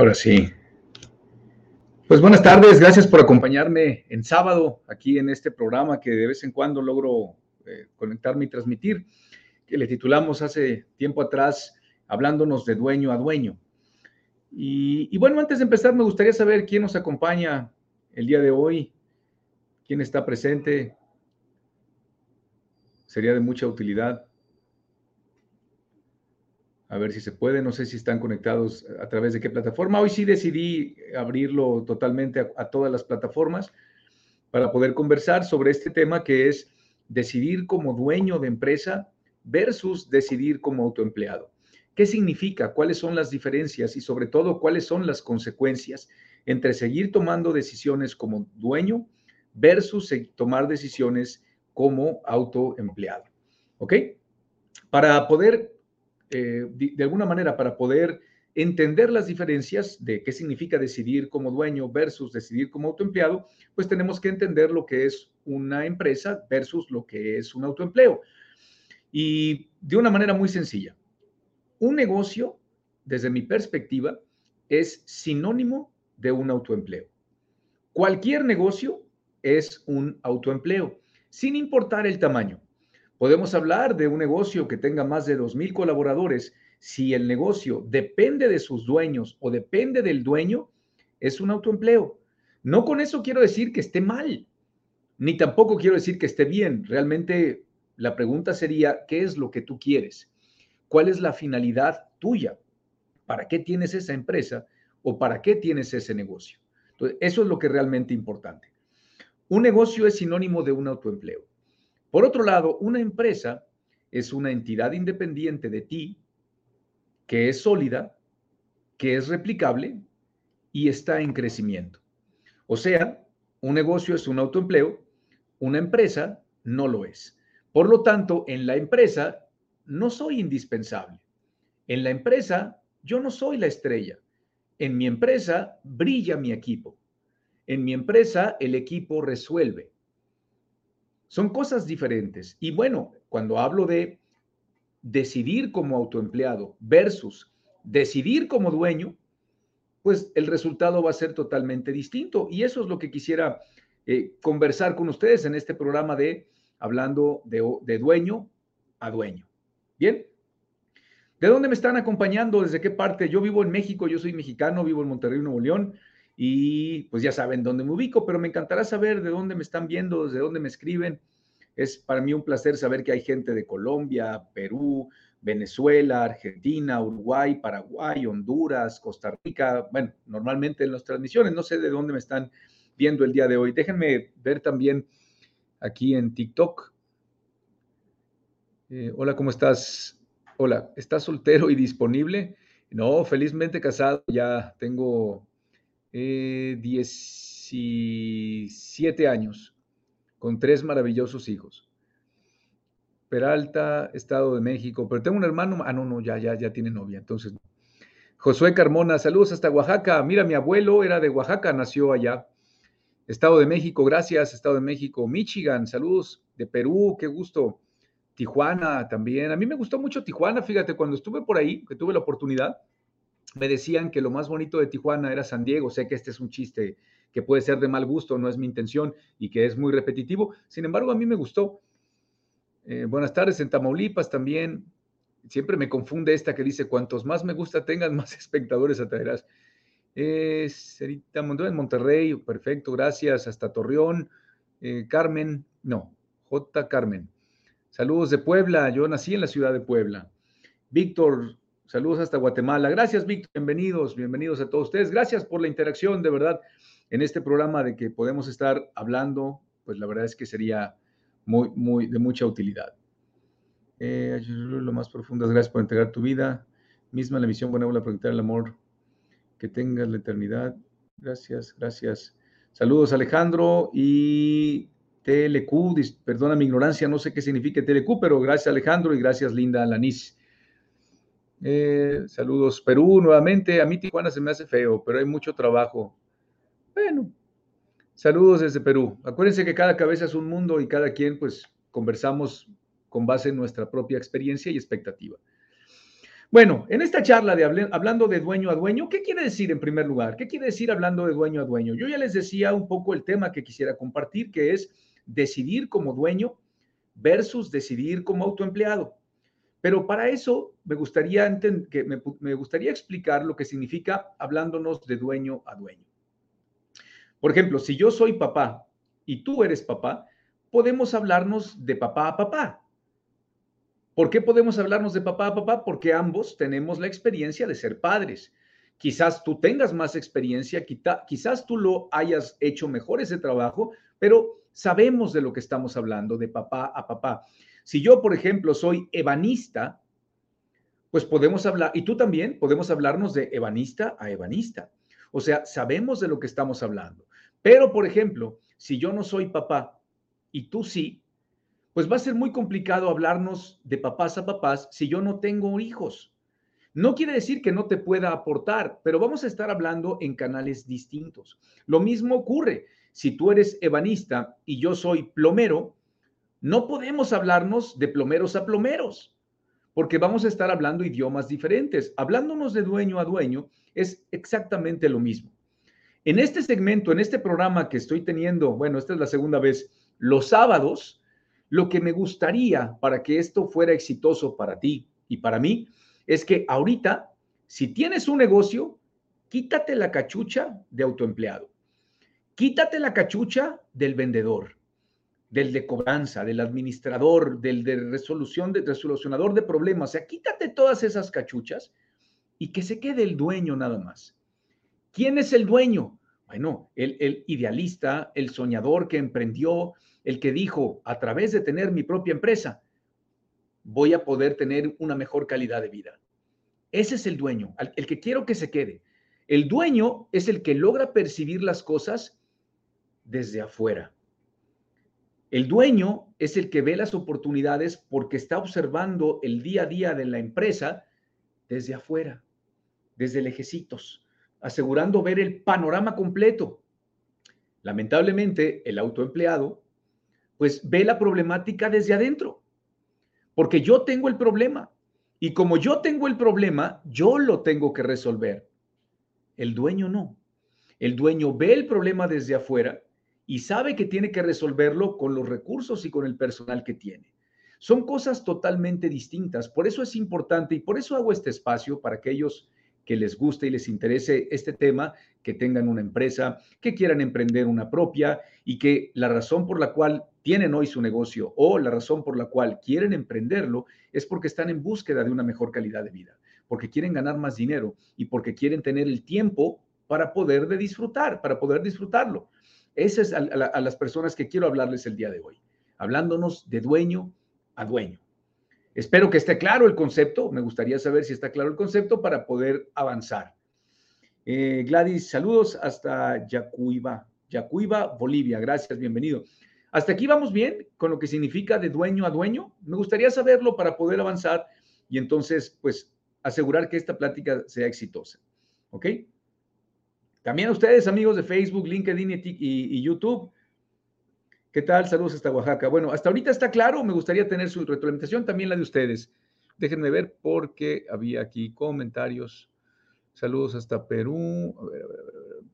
Ahora sí. Pues buenas tardes, gracias por acompañarme en sábado aquí en este programa que de vez en cuando logro eh, conectarme y transmitir, que le titulamos hace tiempo atrás hablándonos de dueño a dueño. Y, y bueno, antes de empezar me gustaría saber quién nos acompaña el día de hoy, quién está presente. Sería de mucha utilidad a ver si se puede. No sé si están conectados a través de qué plataforma. Hoy sí decidí abrirlo totalmente a, todas las plataformas para poder conversar sobre este tema que es decidir como dueño de empresa versus decidir como autoempleado. ¿Qué significa? ¿Cuáles son las diferencias? Y sobre todo, ¿cuáles son las consecuencias entre seguir tomando decisiones como dueño versus tomar decisiones como autoempleado? ¿Ok? Para poder eh, de, alguna manera, para poder entender las diferencias de qué significa decidir como dueño versus decidir como autoempleado, pues tenemos que entender lo que es una empresa versus lo que es un autoempleo. Y de una manera muy sencilla, un negocio, desde mi perspectiva, es sinónimo de un autoempleo. Cualquier negocio es un autoempleo, sin importar el tamaño. Podemos hablar de un negocio que tenga más de 2.000 colaboradores. Si el negocio depende de sus dueños o depende del dueño, es un autoempleo. No con eso quiero decir que esté mal, ni tampoco quiero decir que esté bien. Realmente la pregunta sería, ¿qué es lo que tú quieres? ¿Cuál es la finalidad tuya? ¿Para qué tienes esa empresa o para qué tienes ese negocio? Entonces, eso es lo que es realmente importante. Un negocio es sinónimo de un autoempleo. Por otro lado, una empresa es una entidad independiente de ti que es sólida, que es replicable y está en crecimiento. O sea, un negocio es un autoempleo, una empresa no lo es. Por lo tanto, en la empresa no soy indispensable. En la empresa yo no soy la estrella. En mi empresa brilla mi equipo. En mi empresa el equipo resuelve. Son cosas diferentes. Y bueno, cuando hablo de decidir como autoempleado versus decidir como dueño, pues el resultado va a ser totalmente distinto. Y eso es lo que quisiera eh, conversar con ustedes en este programa de hablando de, de dueño a dueño. Bien. ¿De dónde me están acompañando? ¿Desde qué parte? Yo vivo en México, yo soy mexicano, vivo en Monterrey, Nuevo León y pues ya saben dónde me ubico, pero me encantará saber de dónde me están viendo, desde dónde me escriben. Es para mí un placer saber que hay gente de Colombia, Perú, Venezuela, Argentina, Uruguay, Paraguay, Honduras, Costa Rica. Bueno, normalmente en las transmisiones, no sé de dónde me están viendo el día de hoy. Déjenme ver también aquí en TikTok. Eh, hola, ¿cómo estás? Hola, ¿estás soltero y disponible? No, felizmente casado, ya tengo 17 eh, años, con tres maravillosos hijos. Peralta, Estado de México, pero tengo un hermano, ah, no, no, ya, ya, ya tiene novia, entonces. Josué Carmona, saludos hasta Oaxaca. Mira, mi abuelo era de Oaxaca, nació allá. Estado de México, gracias, Estado de México. Michigan, saludos. De Perú, qué gusto. Tijuana también. A mí me gustó mucho Tijuana, fíjate, cuando estuve por ahí, que tuve la oportunidad, me decían que lo más bonito de Tijuana era San Diego. Sé que este es un chiste que puede ser de mal gusto, no es mi intención y que es muy repetitivo. Sin embargo, a mí me gustó. Eh, buenas tardes, en Tamaulipas también. Siempre me confunde esta que dice, cuantos más me gusta tengan, más espectadores atraerás. Es Erita en Monterrey, perfecto, gracias. Hasta Torreón. Eh, Carmen, no, J. Carmen. Saludos de Puebla, yo nací en la ciudad de Puebla. Víctor Saludos hasta Guatemala. Gracias, Víctor. Bienvenidos, bienvenidos a todos ustedes. Gracias por la interacción, de verdad, en este programa de que podemos estar hablando, pues la verdad es que sería muy, muy, de mucha utilidad. Eh, lo más profundo, gracias por entregar tu vida. Misma la misión, buena la preguntar el amor que tengas la eternidad. Gracias, gracias. Saludos, Alejandro y TLQ. Perdona mi ignorancia, no sé qué significa TLQ, pero gracias, Alejandro, y gracias, Linda Lanis. Eh, saludos, Perú nuevamente. A mí Tijuana se me hace feo, pero hay mucho trabajo. Bueno, saludos desde Perú. Acuérdense que cada cabeza es un mundo y cada quien pues conversamos con base en nuestra propia experiencia y expectativa. Bueno, en esta charla de hablando de dueño a dueño, ¿qué quiere decir en primer lugar? ¿Qué quiere decir hablando de dueño a dueño? Yo ya les decía un poco el tema que quisiera compartir, que es decidir como dueño versus decidir como autoempleado. Pero para eso me gustaría, que me, gustaría explicar lo que significa hablándonos de dueño a dueño. Por ejemplo, si yo soy papá y tú eres papá, podemos hablarnos de papá a papá. ¿Por qué podemos hablarnos de papá a papá? Porque ambos tenemos la experiencia de ser padres. Quizás tú tengas más experiencia, quizás tú lo hayas hecho mejor ese trabajo, pero sabemos de lo que estamos hablando, de papá a papá. Si yo, por ejemplo, soy ebanista, pues podemos hablar, y tú también, podemos hablarnos de ebanista a ebanista. O sea, sabemos de lo que estamos hablando. Pero, por ejemplo, si yo no soy papá y tú sí, pues va a ser muy complicado hablarnos de papás a papás si yo no tengo hijos. No quiere decir que no te pueda aportar, pero vamos a estar hablando en canales distintos. Lo mismo ocurre si tú eres ebanista y yo soy plomero, no podemos hablarnos de plomeros a plomeros, porque vamos a estar hablando idiomas diferentes. Hablándonos de dueño a dueño es exactamente lo mismo. En este segmento, en este programa que estoy teniendo, bueno, esta es la segunda vez, los sábados, lo que me gustaría para que esto fuera exitoso para ti y para mí es que ahorita, si tienes un negocio, quítate la cachucha de autoempleado. Quítate la cachucha del vendedor del de cobranza, del administrador, del de resolución, de resolucionador de problemas. O sea, quítate todas esas cachuchas y que se quede el dueño nada más. ¿Quién es el dueño? Bueno, el, el idealista, el soñador que emprendió, el que dijo, a través de tener mi propia empresa, voy a poder tener una mejor calidad de vida. Ese es el dueño, el que quiero que se quede. El dueño es el que logra percibir las cosas desde afuera el dueño es el que ve las oportunidades porque está observando el día a día de la empresa desde afuera, desde lejecitos, asegurando ver el panorama completo. Lamentablemente, el autoempleado, pues ve la problemática desde adentro, porque yo tengo el problema. Y como yo tengo el problema, yo lo tengo que resolver. El dueño no. El dueño ve el problema desde afuera y sabe que tiene que resolverlo con los recursos y con el personal que tiene. Son cosas totalmente distintas. Por eso es importante y por eso hago este espacio para aquellos que les guste y les interese este tema, que tengan una empresa, que quieran emprender una propia y que la razón por la cual tienen hoy su negocio o la razón por la cual quieren emprenderlo es porque están en búsqueda de una mejor calidad de vida, porque quieren ganar más dinero y porque quieren tener el tiempo para poder de disfrutar, para poder disfrutarlo. Esas es a, las personas que quiero hablarles el día de hoy, hablándonos de dueño a dueño. Espero que esté claro el concepto. Me gustaría saber si está claro el concepto para poder avanzar. Eh, Gladys, saludos hasta Yacuiba, Yacuiba, Bolivia. Gracias, bienvenido. Hasta aquí vamos bien con lo que significa de dueño a dueño. Me gustaría saberlo para poder avanzar y entonces, pues, asegurar que esta plática sea exitosa. ¿Ok? También ustedes, amigos de Facebook, LinkedIn y, YouTube. ¿Qué tal? Saludos hasta Oaxaca. Bueno, hasta ahorita está claro. Me gustaría tener su retroalimentación, también la de ustedes. Déjenme ver porque había aquí comentarios. Saludos hasta Perú. A ver, a ver, a ver.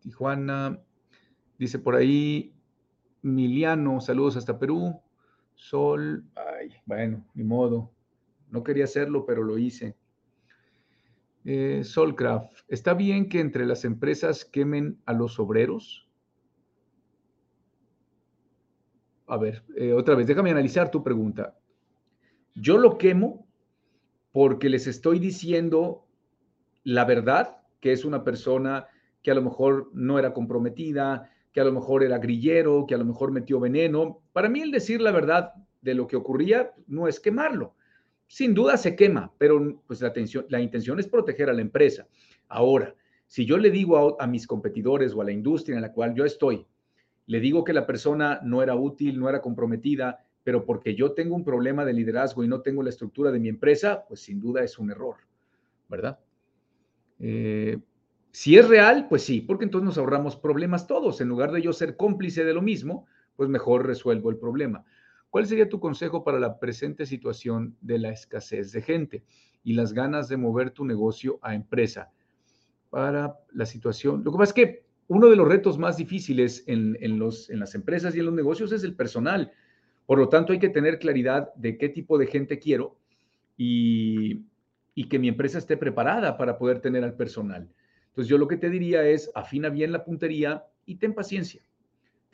Tijuana. Dice por ahí Miliano. Saludos hasta Perú. Sol. Ay, bueno, ni modo. No quería hacerlo, pero lo hice. Eh, Solcraft, ¿está bien que entre las empresas quemen a los obreros? A ver, eh, otra vez, déjame analizar tu pregunta. Yo lo quemo porque les estoy diciendo la verdad, que es una persona que a lo mejor no era comprometida, que a lo mejor era grillero, que a lo mejor metió veneno. Para mí el decir la verdad de lo que ocurría no es quemarlo sin duda se quema, pero pues la, la intención es proteger a la empresa. Ahora, si yo le digo a, mis competidores o a la industria en la cual yo estoy, le digo que la persona no era útil, no era comprometida, pero porque yo tengo un problema de liderazgo y no tengo la estructura de mi empresa, pues sin duda es un error, ¿verdad? Eh, si es real, pues sí, porque entonces nos ahorramos problemas todos. En lugar de yo ser cómplice de lo mismo, pues mejor resuelvo el problema. ¿Cuál sería tu consejo para la presente situación de la escasez de gente y las ganas de mover tu negocio a empresa? Para la situación, lo que pasa es que uno de los retos más difíciles en, las empresas y en los negocios es el personal. Por lo tanto, hay que tener claridad de qué tipo de gente quiero y, y que mi empresa esté preparada para poder tener al personal. Entonces, yo lo que te diría es, afina bien la puntería y ten paciencia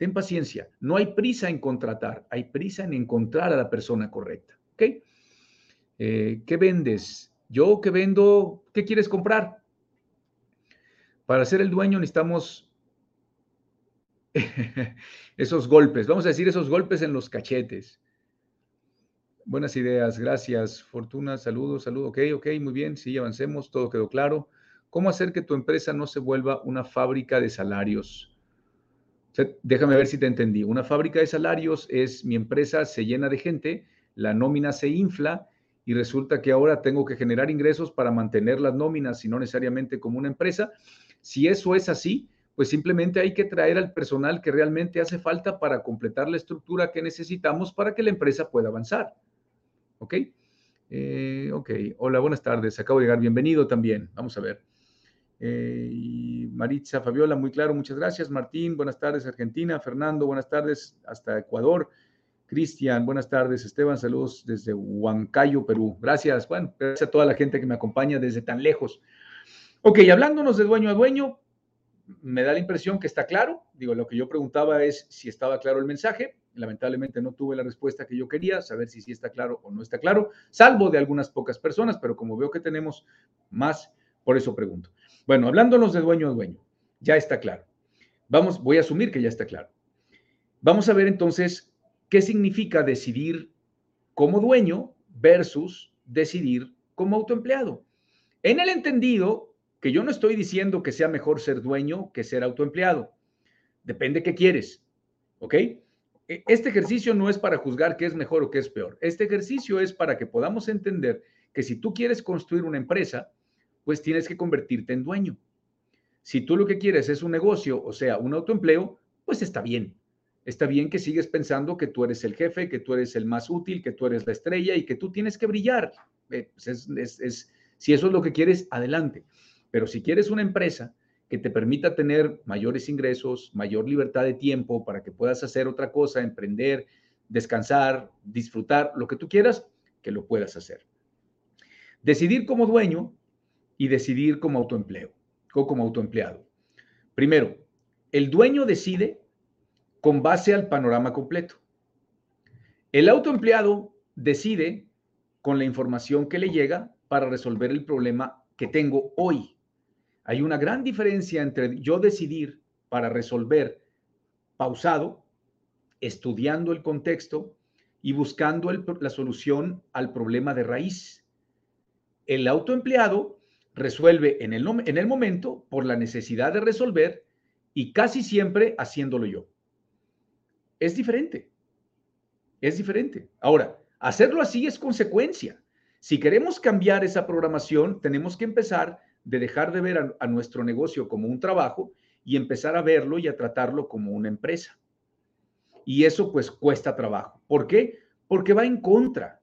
ten paciencia. No hay prisa en contratar, hay prisa en encontrar a la persona correcta. ¿Ok? Eh, ¿Qué vendes? Yo que vendo, ¿qué quieres comprar? Para ser el dueño necesitamos esos golpes, vamos a decir esos golpes en los cachetes. Buenas ideas, gracias. Fortuna, saludos, saludos. Ok, ok, muy bien, sí, avancemos, todo quedó claro. ¿Cómo hacer que tu empresa no se vuelva una fábrica de salarios? Déjame ver si te entendí. Una fábrica de salarios es mi empresa se llena de gente, la nómina se infla y resulta que ahora tengo que generar ingresos para mantener las nóminas y no necesariamente como una empresa. Si eso es así, pues simplemente hay que traer al personal que realmente hace falta para completar la estructura que necesitamos para que la empresa pueda avanzar. ¿Ok? Eh, ok. Hola, buenas tardes. Acabo de llegar. Bienvenido también. Vamos a ver. Eh, Maritza Fabiola, muy claro, muchas gracias. Martín, buenas tardes, Argentina. Fernando, buenas tardes, hasta Ecuador. Cristian, buenas tardes. Esteban, saludos desde Huancayo, Perú. Gracias, bueno, gracias a toda la gente que me acompaña desde tan lejos. Ok, hablándonos de dueño a dueño, me da la impresión que está claro. Digo, lo que yo preguntaba es si estaba claro el mensaje. Lamentablemente no tuve la respuesta que yo quería, saber si sí está claro o no está claro, salvo de algunas pocas personas, pero como veo que tenemos más, por eso pregunto. Bueno, hablándonos de dueño a dueño, ya está claro. Vamos, voy a asumir que ya está claro. Vamos a ver entonces qué significa decidir como dueño versus decidir como autoempleado. En el entendido que yo no estoy diciendo que sea mejor ser dueño que ser autoempleado. Depende qué quieres. ¿Ok? E, este ejercicio no es para juzgar qué es mejor o qué es peor. Este ejercicio es para que podamos entender que si tú quieres construir una empresa, pues tienes que convertirte en dueño. Si tú lo que quieres es un negocio, o sea, un autoempleo, pues está bien. Está bien que sigues pensando que tú eres el jefe, que tú eres el más útil, que tú eres la estrella y que tú tienes que brillar. Eh, pues si eso es lo que quieres, adelante. Pero si quieres una empresa que te permita tener mayores ingresos, mayor libertad de tiempo para que puedas hacer otra cosa, emprender, descansar, disfrutar, lo que tú quieras, que lo puedas hacer. Decidir como dueño y decidir como autoempleo o como autoempleado. Primero, el dueño decide con base al panorama completo. El autoempleado decide con la información que le llega para resolver el problema que tengo hoy. Hay una gran diferencia entre yo decidir para resolver pausado, estudiando el contexto y buscando la solución al problema de raíz. El autoempleado resuelve en el, en el momento por la necesidad de resolver y casi siempre haciéndolo yo. Es diferente. Es diferente. Ahora, hacerlo así es consecuencia. Si queremos cambiar esa programación, tenemos que empezar de dejar de ver a, a nuestro negocio como un trabajo y empezar a verlo y a tratarlo como una empresa. Y eso pues cuesta trabajo. ¿Por qué? Porque va en contra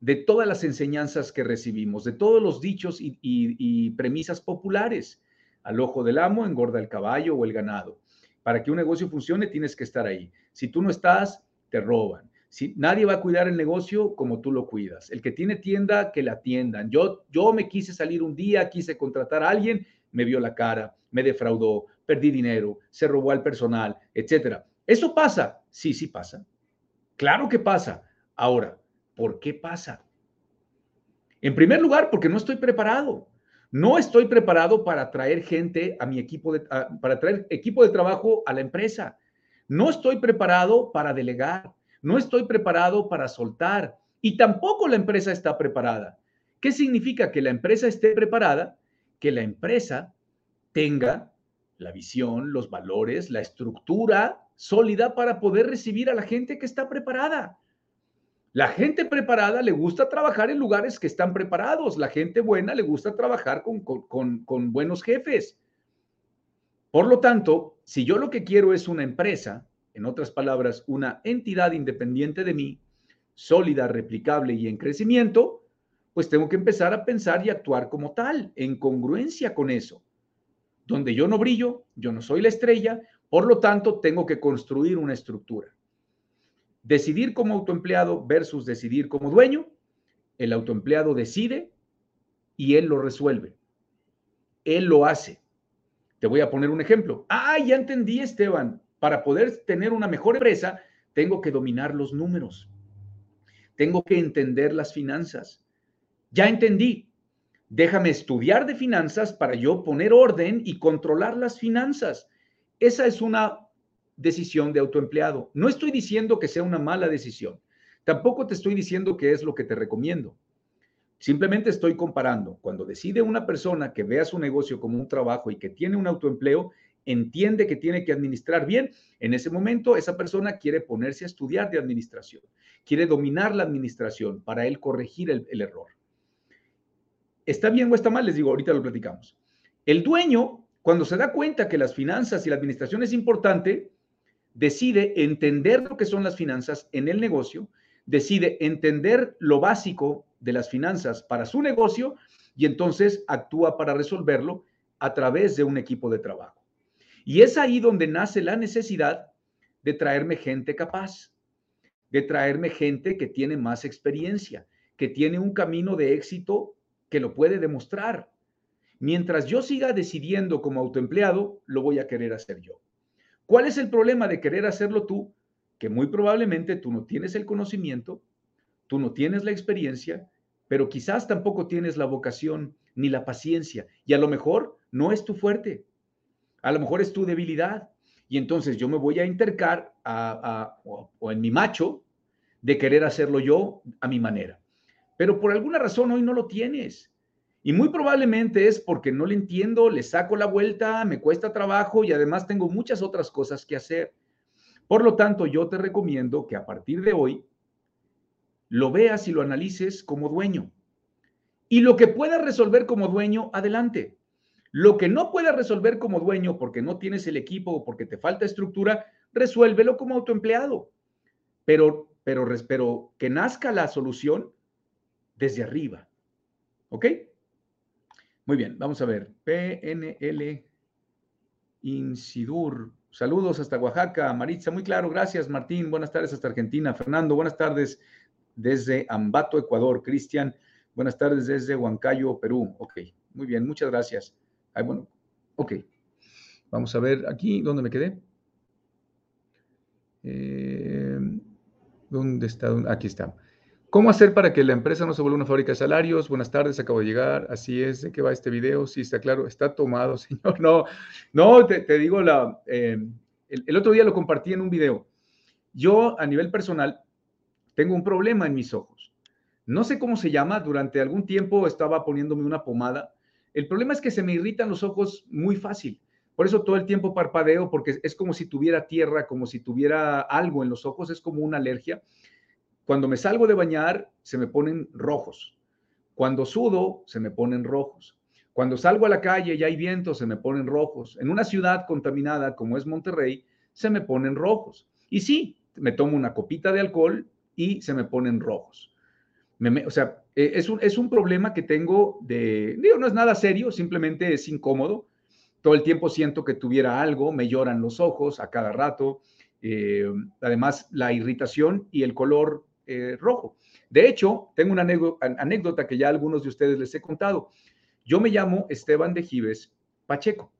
de todas las enseñanzas que recibimos, de todos los dichos y, premisas populares. Al ojo del amo engorda el caballo o el ganado. Para que un negocio funcione tienes que estar ahí. Si tú no estás, te roban. Si, nadie va a cuidar el negocio como tú lo cuidas. El que tiene tienda, que la atiendan. Yo, yo me quise salir un día, quise contratar a alguien, me vio la cara, me defraudó, perdí dinero, se robó al personal, etcétera. ¿Eso pasa? Sí, sí pasa. Claro que pasa. Ahora, ¿Por qué pasa? En primer lugar, porque no estoy preparado. No estoy preparado para traer gente a mi equipo, para traer equipo de trabajo a la empresa. No estoy preparado para delegar. No estoy preparado para soltar. Y tampoco la empresa está preparada. ¿Qué significa que la empresa esté preparada? Que la empresa tenga la visión, los valores, la estructura sólida para poder recibir a la gente que está preparada. La gente preparada le gusta trabajar en lugares que están preparados. La gente buena le gusta trabajar con, buenos jefes. Por lo tanto, si yo lo que quiero es una empresa, en otras palabras, una entidad independiente de mí, sólida, replicable y en crecimiento, pues tengo que empezar a pensar y actuar como tal, en congruencia con eso. Donde yo no brillo, yo no soy la estrella, por lo tanto tengo que construir una estructura. Decidir como autoempleado versus decidir como dueño, el autoempleado decide y él lo resuelve. Él lo hace. Te voy a poner un ejemplo. Ah, ya entendí, Esteban. Para poder tener una mejor empresa, tengo que dominar los números. Tengo que entender las finanzas. Ya entendí. Déjame estudiar de finanzas para yo poner orden y controlar las finanzas. Esa es una decisión de autoempleado. No estoy diciendo que sea una mala decisión. Tampoco te estoy diciendo que es lo que te recomiendo. Simplemente estoy comparando. Cuando decide una persona que vea su negocio como un trabajo y que tiene un autoempleo, entiende que tiene que administrar bien. En ese momento, esa persona quiere ponerse a estudiar de administración, quiere dominar la administración para él corregir el, el error. ¿Está bien o está mal? Les digo, ahorita lo platicamos. El dueño, cuando se da cuenta que las finanzas y la administración es importante, decide entender lo que son las finanzas en el negocio, decide entender lo básico de las finanzas para su negocio y entonces actúa para resolverlo a través de un equipo de trabajo. Y es ahí donde nace la necesidad de traerme gente capaz, de traerme gente que tiene más experiencia, que tiene un camino de éxito que lo puede demostrar. Mientras yo siga decidiendo como autoempleado, lo voy a querer hacer yo. ¿Cuál es el problema de querer hacerlo tú? Que muy probablemente tú no tienes el conocimiento, tú no tienes la experiencia, pero quizás tampoco tienes la vocación ni la paciencia y a lo mejor no es tu fuerte, a lo mejor es tu debilidad. Y entonces yo me voy a intercar o, en mi macho de querer hacerlo yo a mi manera. Pero por alguna razón hoy no lo tienes. Y muy probablemente es porque no le entiendo, le saco la vuelta, me cuesta trabajo y además tengo muchas otras cosas que hacer. Por lo tanto, yo te recomiendo que a partir de hoy lo veas y lo analices como dueño. Y lo que puedas resolver como dueño, adelante. Lo que no puedas resolver como dueño porque no tienes el equipo o porque te falta estructura, resuélvelo como autoempleado. Pero, pero, pero que nazca la solución desde arriba. ¿Ok? Muy bien, vamos a ver. PNL Insidur. Saludos hasta Oaxaca. Maritza, muy claro. Gracias, Martín. Buenas tardes hasta Argentina. Fernando, buenas tardes desde Ambato, Ecuador. Cristian, buenas tardes desde Huancayo, Perú. Ok, muy bien, muchas gracias. bueno, ok. Vamos a ver aquí, ¿dónde me quedé? Eh, ¿Dónde está? Aquí está. ¿Cómo hacer para que la empresa no se vuelva una fábrica de salarios? Buenas tardes, acabo de llegar. Así es, ¿de qué va este video? Sí, está claro, está tomado, señor. No, no, te, digo, la, eh, el, otro día lo compartí en un video. Yo, a nivel personal, tengo un problema en mis ojos. No sé cómo se llama, durante algún tiempo estaba poniéndome una pomada. El problema es que se me irritan los ojos muy fácil. Por eso todo el tiempo parpadeo, porque es como si tuviera tierra, como si tuviera algo en los ojos, es como una alergia. Cuando me salgo de bañar, se me ponen rojos. Cuando sudo, se me ponen rojos. Cuando salgo a la calle y hay viento, se me ponen rojos. En una ciudad contaminada como es Monterrey, se me ponen rojos. Y sí, me tomo una copita de alcohol y se me ponen rojos. o sea, e, es un, es un problema que tengo de, no es nada serio, simplemente es incómodo. Todo el tiempo siento que tuviera algo, me lloran los ojos a cada rato. Eh, además, la irritación y el color eh, rojo. De hecho, tengo una anécdota que ya algunos de ustedes les he contado. Yo me llamo Esteban de Gives Pacheco.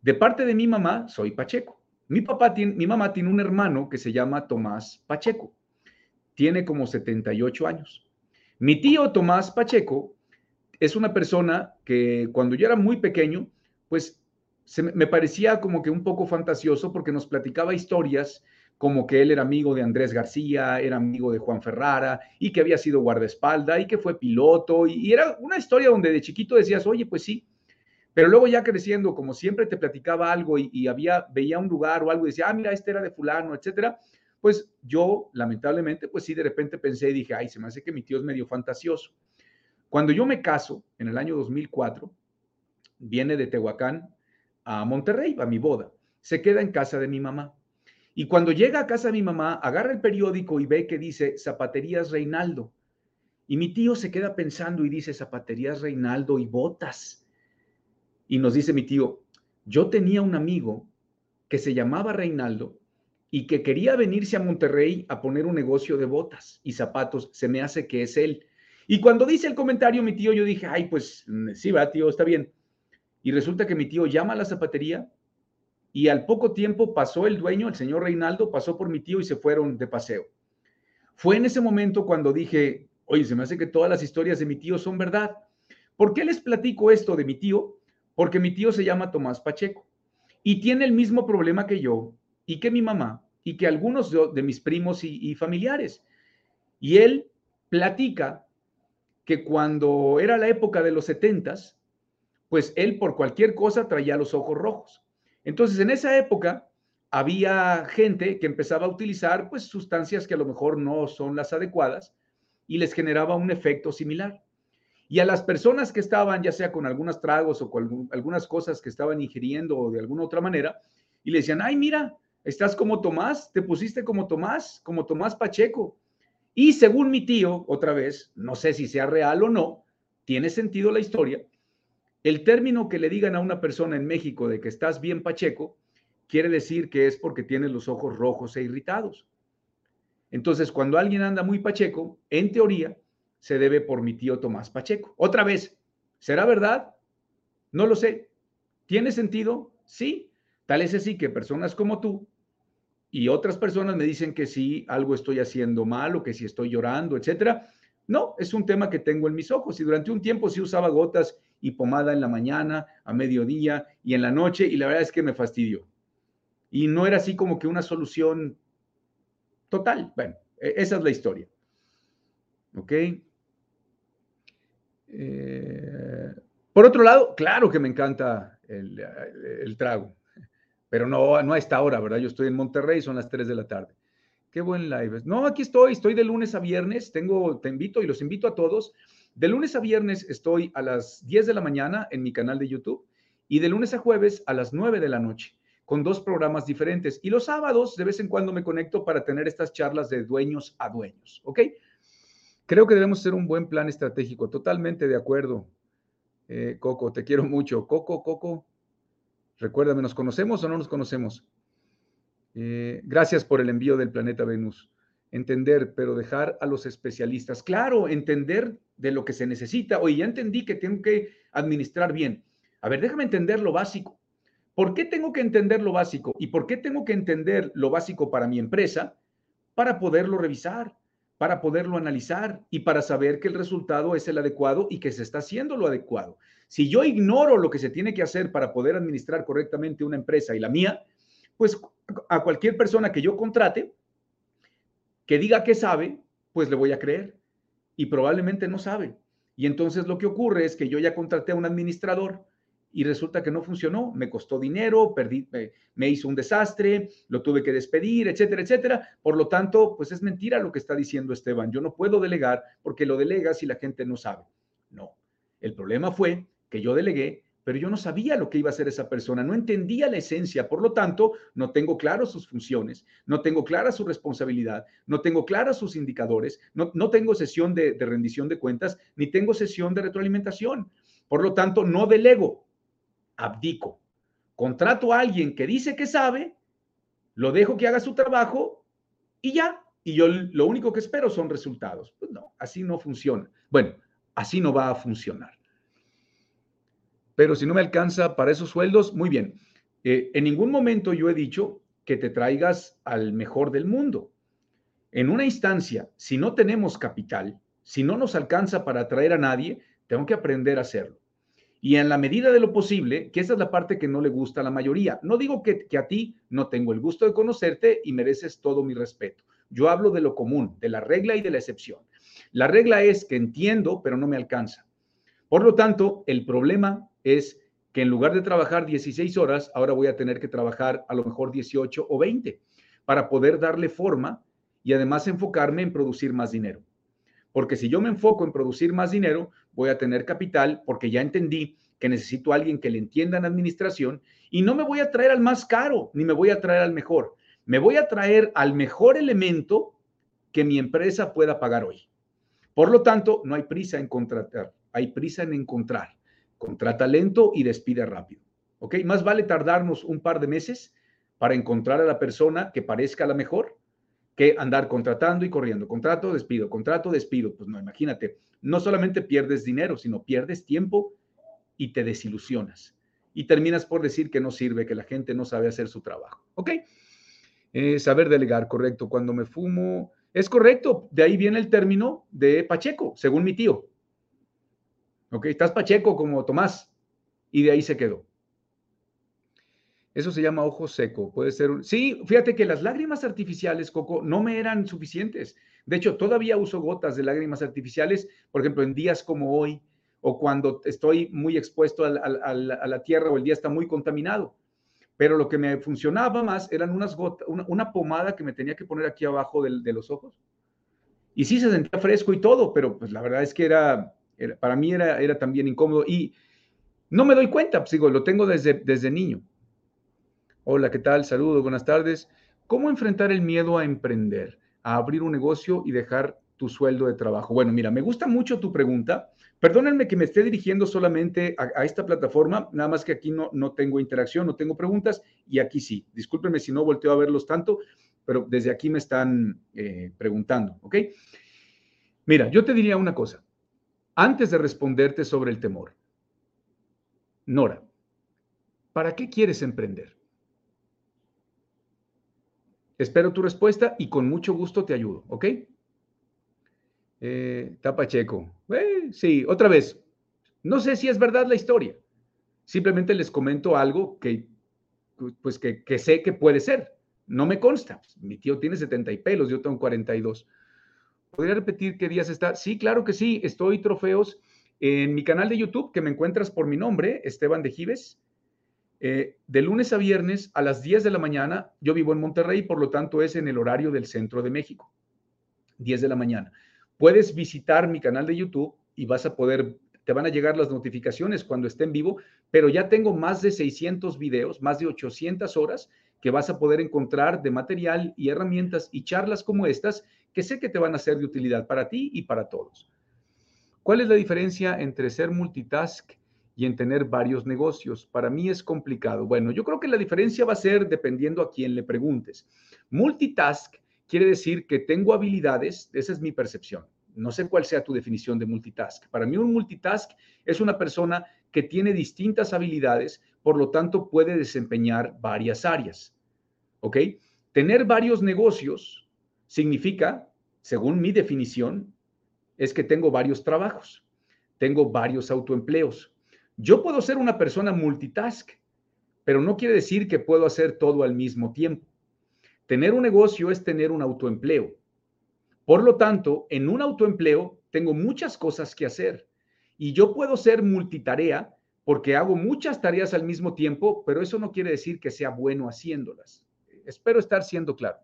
De parte de mi mamá, soy Pacheco. Mi papá tiene, mi mamá tiene un hermano que se llama Tomás Pacheco tiene como 78 años. Mi tío Tomás Pacheco es una persona que cuando yo era muy pequeño, pues me parecía como que un poco fantasioso porque nos platicaba historias como que él era amigo de Andrés García, era amigo de Juan Ferrara y que había sido guardaespalda y que fue piloto y, era una historia donde de chiquito decías, oye, pues sí, pero luego ya creciendo, como siempre te platicaba algo y, había, veía un lugar o algo y decía, ah, mira, este era de fulano, etcétera, pues yo lamentablemente, pues sí, de repente pensé y dije, ay, se me hace que mi tío es medio fantasioso. Cuando yo me caso en el año 2004, viene de Tehuacán a Monterrey, a mi boda. Se queda en casa de mi mamá. Y cuando llega a casa mi mamá, agarra el periódico y ve que dice Zapaterías Reinaldo. Y mi tío se queda pensando y dice Zapaterías Reinaldo y botas. Y nos dice mi tío, yo tenía un amigo que se llamaba Reinaldo y que quería venirse a Monterrey a poner un negocio de botas y zapatos. Se me hace que es él. Y cuando dice el comentario mi tío, yo dije, ay, pues sí, va, tío, está bien. Y resulta que mi tío llama a la zapatería y al poco tiempo pasó el dueño, el señor Reinaldo, pasó por mi tío y se fueron de paseo. Fue en ese momento cuando dije, oye, se me hace que todas las historias de mi tío son verdad. ¿Por qué les platico esto de mi tío? Porque mi tío se llama Tomás Pacheco y tiene el mismo problema que yo y que mi mamá y que algunos de, mis primos y, y familiares. Y él platica que cuando era la época de los setentas, pues él por cualquier cosa traía los ojos rojos. Entonces, en esa época había gente que empezaba a utilizar pues sustancias que a lo mejor no son las adecuadas y les generaba un efecto similar. Y a las personas que estaban, ya sea con algunos tragos o con algunas cosas que estaban ingiriendo o de alguna otra manera, y le decían, ay, mira, estás como Tomás, te pusiste como Tomás, como Tomás Pacheco. Y según mi tío, otra vez, no sé si sea real o no, tiene sentido la historia, el término que le digan a una persona en México de que estás bien pacheco, quiere decir que es porque tiene los ojos rojos e irritados. Entonces, cuando alguien anda muy pacheco, en teoría, se debe por mi tío Tomás Pacheco. Otra vez, ¿será verdad? No lo sé. ¿Tiene sentido? Sí. Tal es así que personas como tú y otras personas me dicen que sí, algo estoy haciendo mal o que si estoy llorando, etcétera. No, es un tema que tengo en mis ojos y durante un tiempo sí usaba gotas y pomada en la mañana, a mediodía y en la noche, y la verdad es que me fastidió. Y no era así como que una solución total. Bueno, e-, esa es la historia. ¿Ok? Eh, por otro lado, claro que me encanta el, el, trago, pero no, no a esta hora, ¿verdad? Yo estoy en Monterrey, son las 3 de la tarde. Qué buen live. No, aquí estoy, estoy de lunes a viernes, tengo, te invito y los invito a todos de lunes a viernes estoy a las 10 de la mañana en mi canal de YouTube y de lunes a jueves a las 9 de la noche con dos programas diferentes. Y los sábados de vez en cuando me conecto para tener estas charlas de dueños a dueños, ¿ok? Creo que debemos hacer un buen plan estratégico, totalmente de acuerdo. Eh, Coco, te quiero mucho. Coco, Coco, recuérdame, ¿nos conocemos o no nos conocemos? Eh, gracias por el envío del planeta Venus entender, pero dejar a los especialistas. Claro, entender de lo que se necesita. Oye, ya entendí que tengo que administrar bien. A ver, déjame entender lo básico. ¿Por qué tengo que entender lo básico? ¿Y por qué tengo que entender lo básico para mi empresa? Para poderlo revisar, para poderlo analizar y para saber que el resultado es el adecuado y que se está haciendo lo adecuado. Si yo ignoro lo que se tiene que hacer para poder administrar correctamente una empresa y la mía, pues a cualquier persona que yo contrate, que diga que sabe, pues le voy a creer. Y probablemente no sabe. Y entonces lo que ocurre es que yo ya contraté a un administrador y resulta que no funcionó, me costó dinero, perdí, me, hizo un desastre, lo tuve que despedir, etcétera, etcétera. Por lo tanto, pues es mentira lo que está diciendo Esteban. Yo no puedo delegar porque lo delegas y la gente no sabe. No. El problema fue que yo delegué pero yo no sabía lo que iba a hacer esa persona, no entendía la esencia, por lo tanto, no tengo claro sus funciones, no tengo clara su responsabilidad, no tengo claras sus indicadores, no, no tengo sesión de, rendición de cuentas, ni tengo sesión de retroalimentación. Por lo tanto, no delego, abdico. Contrato a alguien que dice que sabe, lo dejo que haga su trabajo y ya. Y yo lo único que espero son resultados. Pues no, así no funciona. Bueno, así no va a funcionar pero si no me alcanza para esos sueldos, muy bien. Eh, en ningún momento yo he dicho que te traigas al mejor del mundo. En una instancia, si no tenemos capital, si no nos alcanza para atraer a nadie, tengo que aprender a hacerlo. Y en la medida de lo posible, que esa es la parte que no le gusta a la mayoría. No digo que, que a ti no tengo el gusto de conocerte y mereces todo mi respeto. Yo hablo de lo común, de la regla y de la excepción. La regla es que entiendo, pero no me alcanza. Por lo tanto, el problema es que en lugar de trabajar 16 horas, ahora voy a tener que trabajar a lo mejor 18 o 20 para poder darle forma y además enfocarme en producir más dinero. Porque si yo me enfoco en producir más dinero, voy a tener capital porque ya entendí que necesito a alguien que le entienda en administración y no me voy a traer al más caro ni me voy a traer al mejor. Me voy a traer al mejor elemento que mi empresa pueda pagar hoy. Por lo tanto, no hay prisa en contratar, hay prisa en encontrar. Contrata lento y despide rápido. ¿Ok? Más vale tardarnos un par de meses para encontrar a la persona que parezca la mejor que andar contratando y corriendo. Contrato, despido, contrato, despido. Pues no, imagínate, no solamente pierdes dinero, sino pierdes tiempo y te desilusionas. Y terminas por decir que no sirve, que la gente no sabe hacer su trabajo. ¿Ok? Eh, saber delegar, correcto. Cuando me fumo, es correcto. De ahí viene el término de Pacheco, según mi tío. ¿Ok? Estás Pacheco como Tomás. Y de ahí se quedó. Eso se llama ojo seco. Puede ser un... Sí, fíjate que las lágrimas artificiales, Coco, no me eran suficientes. De hecho, todavía uso gotas de lágrimas artificiales, por ejemplo, en días como hoy o cuando estoy muy expuesto a, la tierra o el día está muy contaminado. Pero lo que me funcionaba más eran unas gotas, una, pomada que me tenía que poner aquí abajo de, los ojos. Y sí se sentía fresco y todo, pero pues la verdad es que era, para mí era, era también incómodo y no me doy cuenta, pues lo tengo desde, desde niño. Hola, ¿qué tal? Saludos, buenas tardes. ¿Cómo enfrentar el miedo a emprender, a abrir un negocio y dejar tu sueldo de trabajo? Bueno, mira, me gusta mucho tu pregunta. Perdónenme que me esté dirigiendo solamente a, esta plataforma, nada más que aquí no, no tengo interacción, no tengo preguntas y aquí sí. Discúlpenme si no volteo a verlos tanto, pero desde aquí me están eh, preguntando, ¿ok? Mira, yo te diría una cosa. Antes de responderte sobre el temor, Nora, ¿para qué quieres emprender? Espero tu respuesta y con mucho gusto te ayudo, ¿ok? Eh, Tapacheco. Eh, sí, otra vez. No sé si es verdad la historia. Simplemente les comento algo que, pues que, sé que puede ser. No me consta. Mi tío tiene 70 y pelos, yo tengo 42. ¿Podría repetir qué días está? Sí, claro que sí. Estoy trofeos en mi canal de YouTube, que me encuentras por mi nombre, Esteban de Gives. Eh, de lunes a viernes a las 10 de la mañana, yo vivo en Monterrey, por lo tanto es en el horario del centro de México, 10 de la mañana. Puedes visitar mi canal de YouTube y vas a poder, te van a llegar las notificaciones cuando esté en vivo, pero ya tengo más de 600 videos, más de 800 horas que vas a poder encontrar de material y herramientas y charlas como estas que sé que te van a ser de utilidad para ti y para todos. ¿Cuál es la diferencia entre ser multitask y en tener varios negocios. Para mí es complicado. Bueno, yo creo que la diferencia va a ser dependiendo a quién le preguntes. Multitask quiere decir que tengo habilidades, esa es mi percepción. No sé cuál sea tu definición de multitask. Para mí un multitask es una persona que tiene distintas habilidades, por lo tanto puede desempeñar varias áreas. ¿Ok? Tener varios negocios significa, según mi definición, es que tengo varios trabajos, tengo varios autoempleos, yo puedo ser una persona multitask, pero no quiere decir que puedo hacer todo al mismo tiempo. Tener un negocio es tener un autoempleo. Por lo tanto, en un autoempleo tengo muchas cosas que hacer y yo puedo ser multitarea porque hago muchas tareas al mismo tiempo, pero eso no quiere decir que sea bueno haciéndolas. Espero estar siendo claro.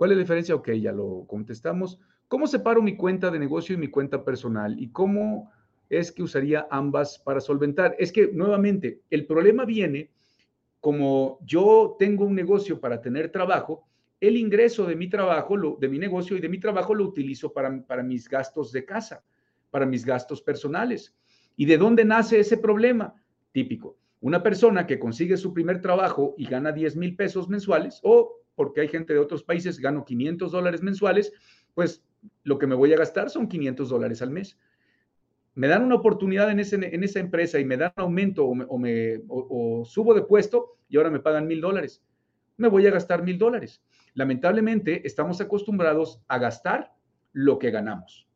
¿Cuál es la diferencia? Ok, ya lo contestamos. ¿Cómo separo mi cuenta de negocio y mi cuenta personal? ¿Y cómo es que usaría ambas para solventar. Es que, nuevamente, el problema viene como yo tengo un negocio para tener trabajo, el ingreso de mi trabajo, lo, de mi negocio y de mi trabajo lo utilizo para, para mis gastos de casa, para mis gastos personales. ¿Y de dónde nace ese problema? Típico. Una persona que consigue su primer trabajo y gana 10 mil pesos mensuales, o porque hay gente de otros países, gano 500 dólares mensuales, pues lo que me voy a gastar son 500 dólares al mes me dan una oportunidad en, esa empresa y me dan aumento o, me, subo de puesto y ahora me pagan mil dólares, me voy a gastar mil dólares. Lamentablemente estamos acostumbrados a gastar lo que ganamos.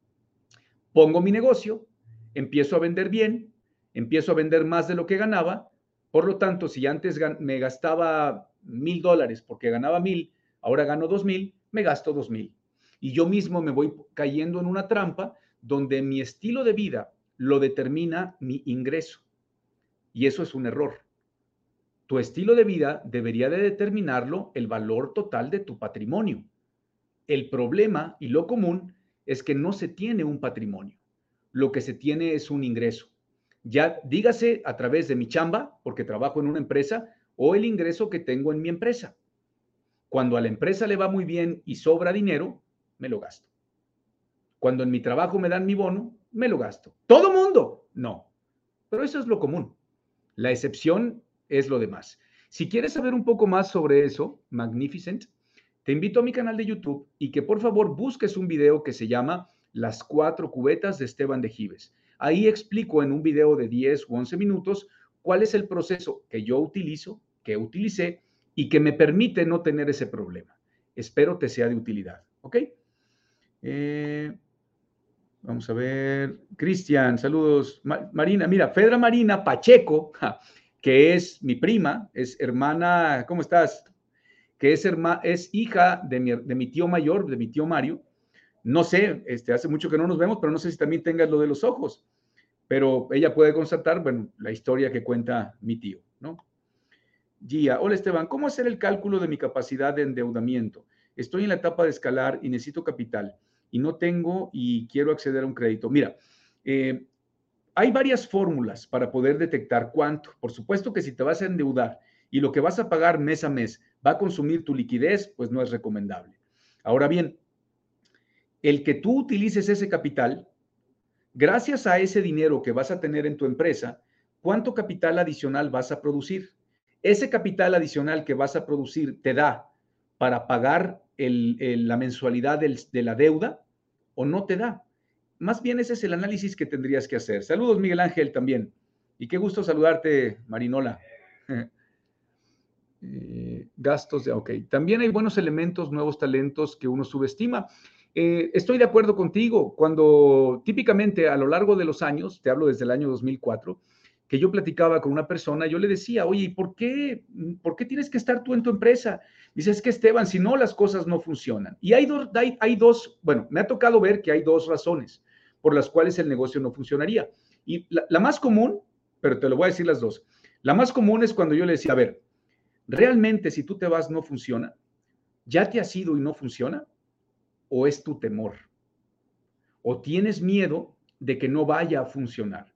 Pongo mi negocio, empiezo a vender bien, empiezo a vender más de lo que ganaba, por lo tanto, si antes me gastaba mil dólares porque ganaba mil, ahora gano dos mil, me gasto dos mil. Y yo mismo me voy cayendo en una trampa donde mi estilo de vida lo determina mi ingreso. Y eso es un error. Tu estilo de vida debería de determinarlo el valor total de tu patrimonio. El problema y lo común es que no se tiene un patrimonio. Lo que se tiene es un ingreso. Ya dígase a través de mi chamba, porque trabajo en una empresa, o el ingreso que tengo en mi empresa. Cuando a la empresa le va muy bien y sobra dinero, me lo gasto. Cuando en mi trabajo me dan mi bono, me lo gasto. ¿Todo mundo? No. Pero eso es lo común. La excepción es lo demás. Si quieres saber un poco más sobre eso, Magnificent, te invito a mi canal de YouTube y que por favor busques un video que se llama Las cuatro cubetas de Esteban de Gives. Ahí explico en un video de 10 u 11 minutos cuál es el proceso que yo utilizo, que utilicé y que me permite no tener ese problema. Espero te sea de utilidad. ¿Ok? Eh, vamos a ver. Cristian, saludos. Marina, mira, Fedra Marina Pacheco, que es mi prima, es hermana, ¿cómo estás? Que es, es hija de mi, de mi tío mayor, de mi tío Mario. No sé, este, hace mucho que no nos vemos, pero no sé si también tengas lo de los ojos. Pero ella puede constatar, bueno, la historia que cuenta mi tío, ¿no? Gia, hola Esteban, ¿cómo hacer el cálculo de mi capacidad de endeudamiento? Estoy en la etapa de escalar y necesito capital y no tengo y quiero acceder a un crédito. Mira, eh, hay varias fórmulas para poder detectar cuánto. Por supuesto que si te vas a endeudar y lo que vas a pagar mes a mes va a consumir tu liquidez, pues no es recomendable. Ahora bien, el que tú utilices ese capital, gracias a ese dinero que vas a tener en tu empresa, ¿cuánto capital adicional vas a producir? Ese capital adicional que vas a producir te da para pagar la mensualidad de la deuda o no te da. Más bien ese es el análisis que tendrías que hacer. Saludos, Miguel Ángel, también. Y qué gusto saludarte, Marinola. Eh, gastos de, ok. También hay buenos elementos, nuevos talentos que uno subestima. Eh, estoy de acuerdo contigo. Cuando típicamente a lo largo de los años, te hablo desde el año 2004, que yo platicaba con una persona, yo le decía, oye, ¿por qué, ¿por qué tienes que estar tú en tu empresa? Dice, es que Esteban, si no, las cosas no funcionan. Y hay, dos, hay, dos, bueno, me ha tocado ver que hay dos razones por las cuales el negocio no funcionaría. Y la, la más común, pero te lo voy a decir las dos, la más común es cuando yo le decía, a ver, ¿realmente si tú te vas no funciona? ¿Ya te has ido y no funciona? ¿O es tu temor? ¿O tienes miedo de que no vaya a funcionar?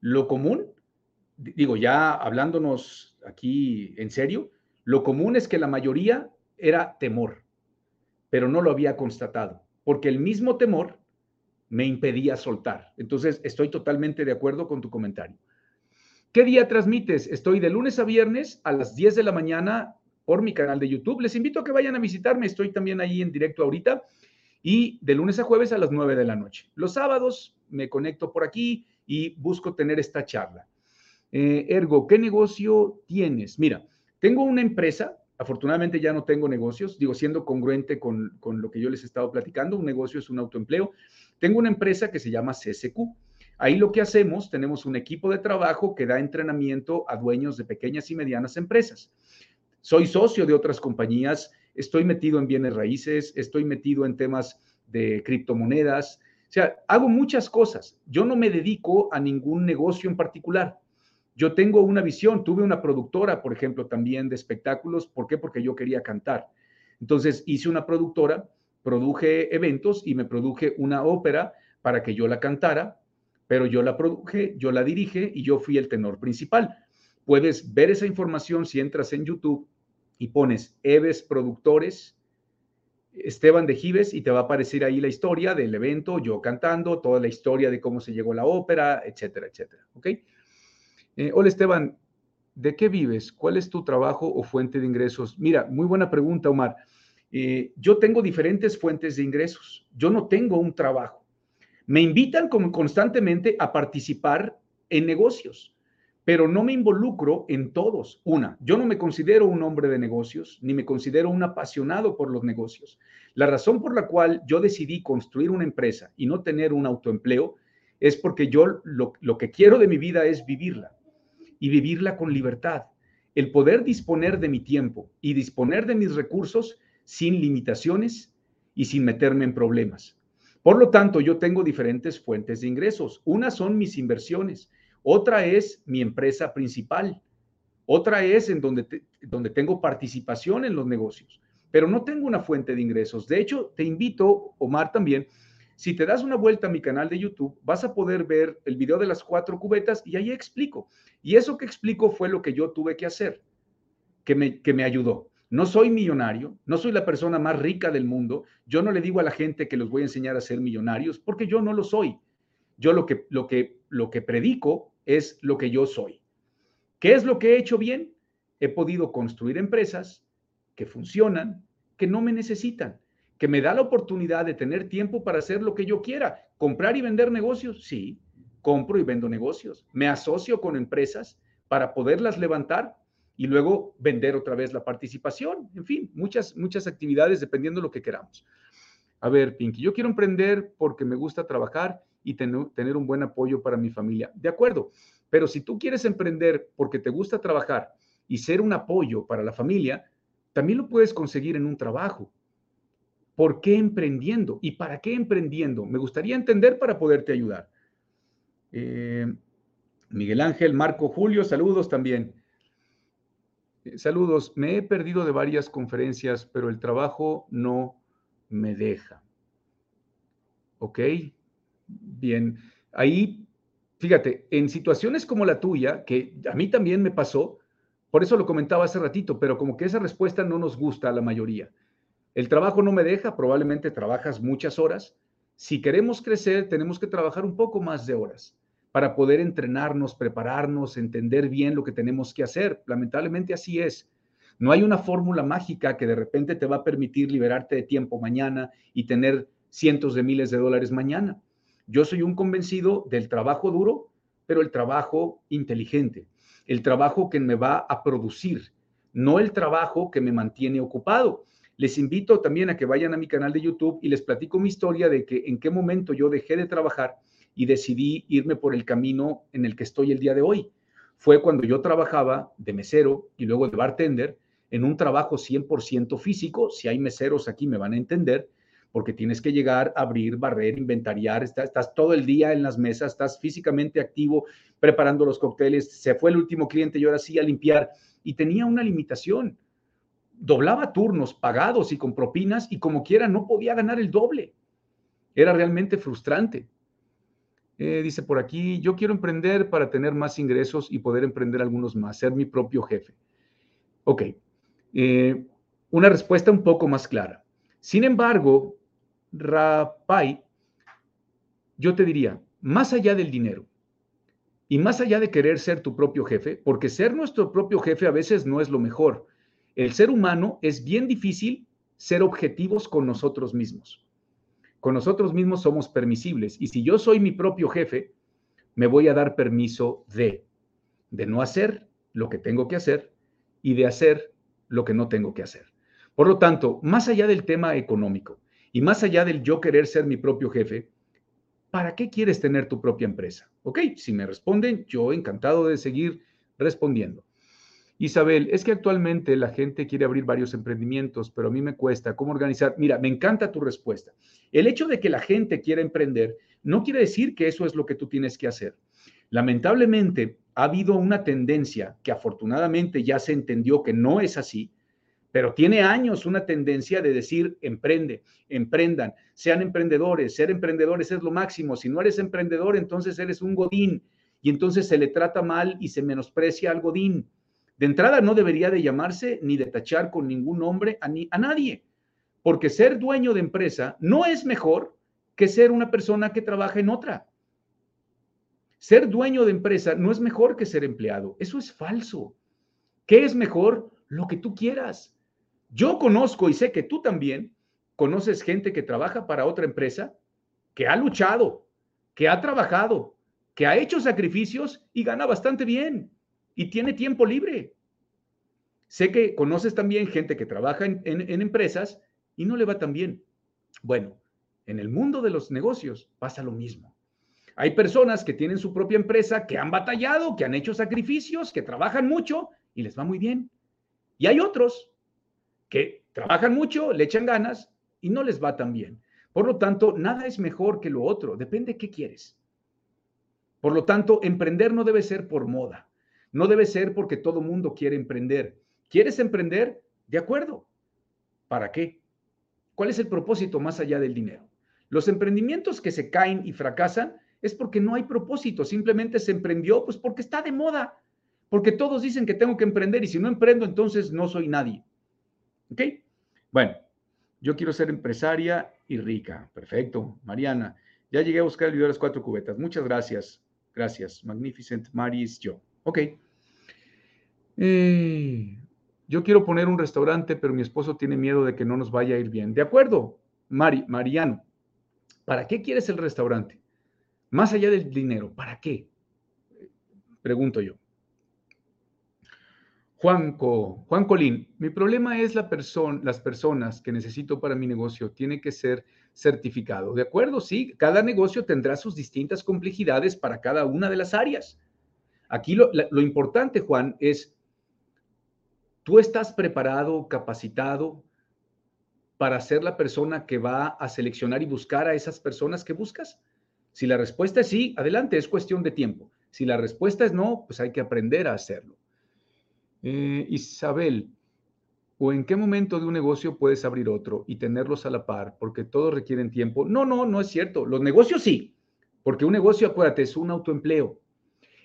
Lo común digo, ya hablándonos aquí en serio, lo común es que la mayoría era temor, pero no lo había constatado, porque el mismo temor me impedía soltar. Entonces, estoy totalmente de acuerdo con tu comentario. ¿Qué día transmites? Estoy de lunes a viernes a las 10 de la mañana por mi canal de YouTube. Les invito a que vayan a visitarme. Estoy también ahí en directo ahorita. Y de lunes a jueves a las 9 de la noche. Los sábados me conecto por aquí y busco tener esta charla. Eh, ergo, ¿qué negocio tienes? Mira, tengo una empresa, afortunadamente ya no tengo negocios, digo, siendo congruente con, con lo que yo les he estado platicando, un negocio es un autoempleo. Tengo una empresa que se llama CSQ. Ahí lo que hacemos, tenemos un equipo de trabajo que da entrenamiento a dueños de pequeñas y medianas empresas. Soy socio de otras compañías, estoy metido en bienes raíces, estoy metido en temas de criptomonedas, o sea, hago muchas cosas. Yo no me dedico a ningún negocio en particular. Yo tengo una visión, tuve una productora, por ejemplo, también de espectáculos. ¿Por qué? Porque yo quería cantar. Entonces hice una productora, produje eventos y me produje una ópera para que yo la cantara, pero yo la produje, yo la dirige y yo fui el tenor principal. Puedes ver esa información si entras en YouTube y pones Eves Productores, Esteban de Gives, y te va a aparecer ahí la historia del evento, yo cantando, toda la historia de cómo se llegó a la ópera, etcétera, etcétera. ¿Ok? Eh, hola Esteban, ¿de qué vives? ¿Cuál es tu trabajo o fuente de ingresos? Mira, muy buena pregunta, Omar. Eh, yo tengo diferentes fuentes de ingresos. Yo no tengo un trabajo. Me invitan constantemente a participar en negocios, pero no me involucro en todos. Una, yo no me considero un hombre de negocios, ni me considero un apasionado por los negocios. La razón por la cual yo decidí construir una empresa y no tener un autoempleo es porque yo lo, lo que quiero de mi vida es vivirla y vivirla con libertad. El poder disponer de mi tiempo y disponer de mis recursos sin limitaciones y sin meterme en problemas. Por lo tanto, yo tengo diferentes fuentes de ingresos. Una son mis inversiones, otra es mi empresa principal, otra es en donde, donde tengo participación en los negocios, pero no tengo una fuente de ingresos. De hecho, te invito, Omar, también si te das una vuelta a mi canal de YouTube, vas a poder ver el video de las cuatro cubetas y ahí explico. Y eso que explico fue lo que yo tuve que hacer, que me, que me ayudó. No soy millonario, no soy la persona más rica del mundo. Yo no le digo a la gente que los voy a enseñar a ser millonarios porque yo no lo soy. Yo lo que, lo que, lo que predico es lo que yo soy. ¿Qué es lo que he hecho bien? He podido construir empresas que funcionan, que no me necesitan, que me da la oportunidad de tener tiempo para hacer lo que yo quiera. ¿Comprar y vender negocios? Sí, compro y vendo negocios. Me asocio con empresas para poderlas levantar y luego vender otra vez la participación. En fin, muchas, muchas actividades dependiendo de lo que queramos. A ver, Pinky, yo quiero emprender porque me gusta trabajar y tener un buen apoyo para mi familia. De acuerdo, pero si tú quieres emprender porque te gusta trabajar y ser un apoyo para la familia, también lo puedes conseguir en un trabajo. ¿Por qué emprendiendo? ¿Y para qué emprendiendo? Me gustaría entender para poderte ayudar. Eh, Miguel Ángel, Marco Julio, saludos también. Eh, saludos, me he perdido de varias conferencias, pero el trabajo no me deja. ¿Ok? Bien, ahí, fíjate, en situaciones como la tuya, que a mí también me pasó, por eso lo comentaba hace ratito, pero como que esa respuesta no nos gusta a la mayoría. El trabajo no me deja, probablemente trabajas muchas horas. Si queremos crecer, tenemos que trabajar un poco más de horas para poder entrenarnos, prepararnos, entender bien lo que tenemos que hacer. Lamentablemente así es. No hay una fórmula mágica que de repente te va a permitir liberarte de tiempo mañana y tener cientos de miles de dólares mañana. Yo soy un convencido del trabajo duro, pero el trabajo inteligente, el trabajo que me va a producir, no el trabajo que me mantiene ocupado. Les invito también a que vayan a mi canal de YouTube y les platico mi historia de que en qué momento yo dejé de trabajar y decidí irme por el camino en el que estoy el día de hoy. Fue cuando yo trabajaba de mesero y luego de bartender en un trabajo 100% físico. Si hay meseros aquí me van a entender, porque tienes que llegar, abrir, barrer, inventariar, estás, todo el día en las mesas, estás físicamente activo preparando los cócteles, se fue el último cliente y ahora sí a limpiar y tenía una limitación. Doblaba turnos pagados y con propinas y como quiera no podía ganar el doble. Era realmente frustrante. Eh, dice por aquí, yo quiero emprender para tener más ingresos y poder emprender algunos más, ser mi propio jefe. Ok, eh, una respuesta un poco más clara. Sin embargo, Rapai, yo te diría, más allá del dinero y más allá de querer ser tu propio jefe, porque ser nuestro propio jefe a veces no es lo mejor. El ser humano es bien difícil ser objetivos con nosotros mismos con nosotros mismos somos permisibles. Y si yo soy mi propio jefe, me voy a dar permiso de, de no hacer lo que tengo que hacer y de hacer lo que no tengo que hacer. Por lo tanto, más allá del tema económico y más allá del yo querer ser mi propio jefe, ¿para qué quieres tener tu propia empresa? Ok, si me responden, yo encantado de seguir respondiendo. Isabel, es que actualmente la gente quiere abrir varios emprendimientos, pero a mí me cuesta. ¿Cómo organizar? Mira, me encanta tu respuesta. El hecho de que la gente quiera emprender no quiere decir que eso es lo que tú tienes que hacer. Lamentablemente, ha habido una tendencia que afortunadamente ya se entendió que no es así, pero tiene años una tendencia de decir emprende, emprendan, sean emprendedores, ser emprendedores es lo máximo. Si no eres emprendedor, entonces eres un godín y entonces se le trata mal y se menosprecia al godín. De entrada no debería de llamarse ni de tachar con ningún nombre a, a nadie, porque ser dueño de empresa no es mejor que ser una persona que trabaja en otra. Ser dueño de empresa no es mejor que ser empleado. Eso es falso. ¿Qué es mejor? Lo que tú quieras. Yo conozco y sé que tú también conoces gente que trabaja para otra empresa, que ha luchado, que ha trabajado, que ha hecho sacrificios y gana bastante bien y tiene tiempo libre. Sé que conoces también gente que trabaja en, empresas y no le va tan bien. Bueno, en el mundo de los negocios pasa lo mismo. Hay personas que tienen su propia empresa, que han batallado, que han hecho sacrificios, que trabajan mucho y les va muy bien. Y hay otros que trabajan mucho, le echan ganas y no les va tan bien. Por lo tanto, nada es mejor que lo otro, depende qué quieres. Por lo tanto, emprender no debe ser por moda. No debe ser porque todo mundo quiere emprender. ¿Quieres emprender? De acuerdo. ¿Para qué? ¿Cuál es el propósito más allá del dinero? Los emprendimientos que se caen y fracasan es porque no hay propósito, simplemente se emprendió pues porque está de moda, porque todos dicen que tengo que emprender y si no emprendo entonces no soy nadie. ¿Ok? Bueno, yo quiero ser empresaria y rica. Perfecto. Mariana, ya llegué a buscar el video de las cuatro cubetas. Muchas gracias. Gracias. Magnificent Maris yo. Ok. Eh, yo quiero poner un restaurante, pero mi esposo tiene miedo de que no nos vaya a ir bien. De acuerdo, Mari, Mariano. ¿Para qué quieres el restaurante? Más allá del dinero, ¿para qué? Pregunto yo. Juanco, Juan Colín, mi problema es la persona, las personas que necesito para mi negocio tiene que ser certificado. De acuerdo, sí, cada negocio tendrá sus distintas complejidades para cada una de las áreas. Aquí lo, importante, Juan, es, ¿tú estás preparado, capacitado para ser la persona que va a seleccionar y buscar a esas personas que buscas? Si la respuesta es sí, adelante, es cuestión de tiempo. Si la respuesta es no, pues hay que aprender a hacerlo. Eh, Isabel, ¿o en qué momento de un negocio puedes abrir otro y tenerlos a la par? Porque todos requieren tiempo. No, no, no es cierto. Los negocios sí, porque un negocio, acuérdate, es un autoempleo.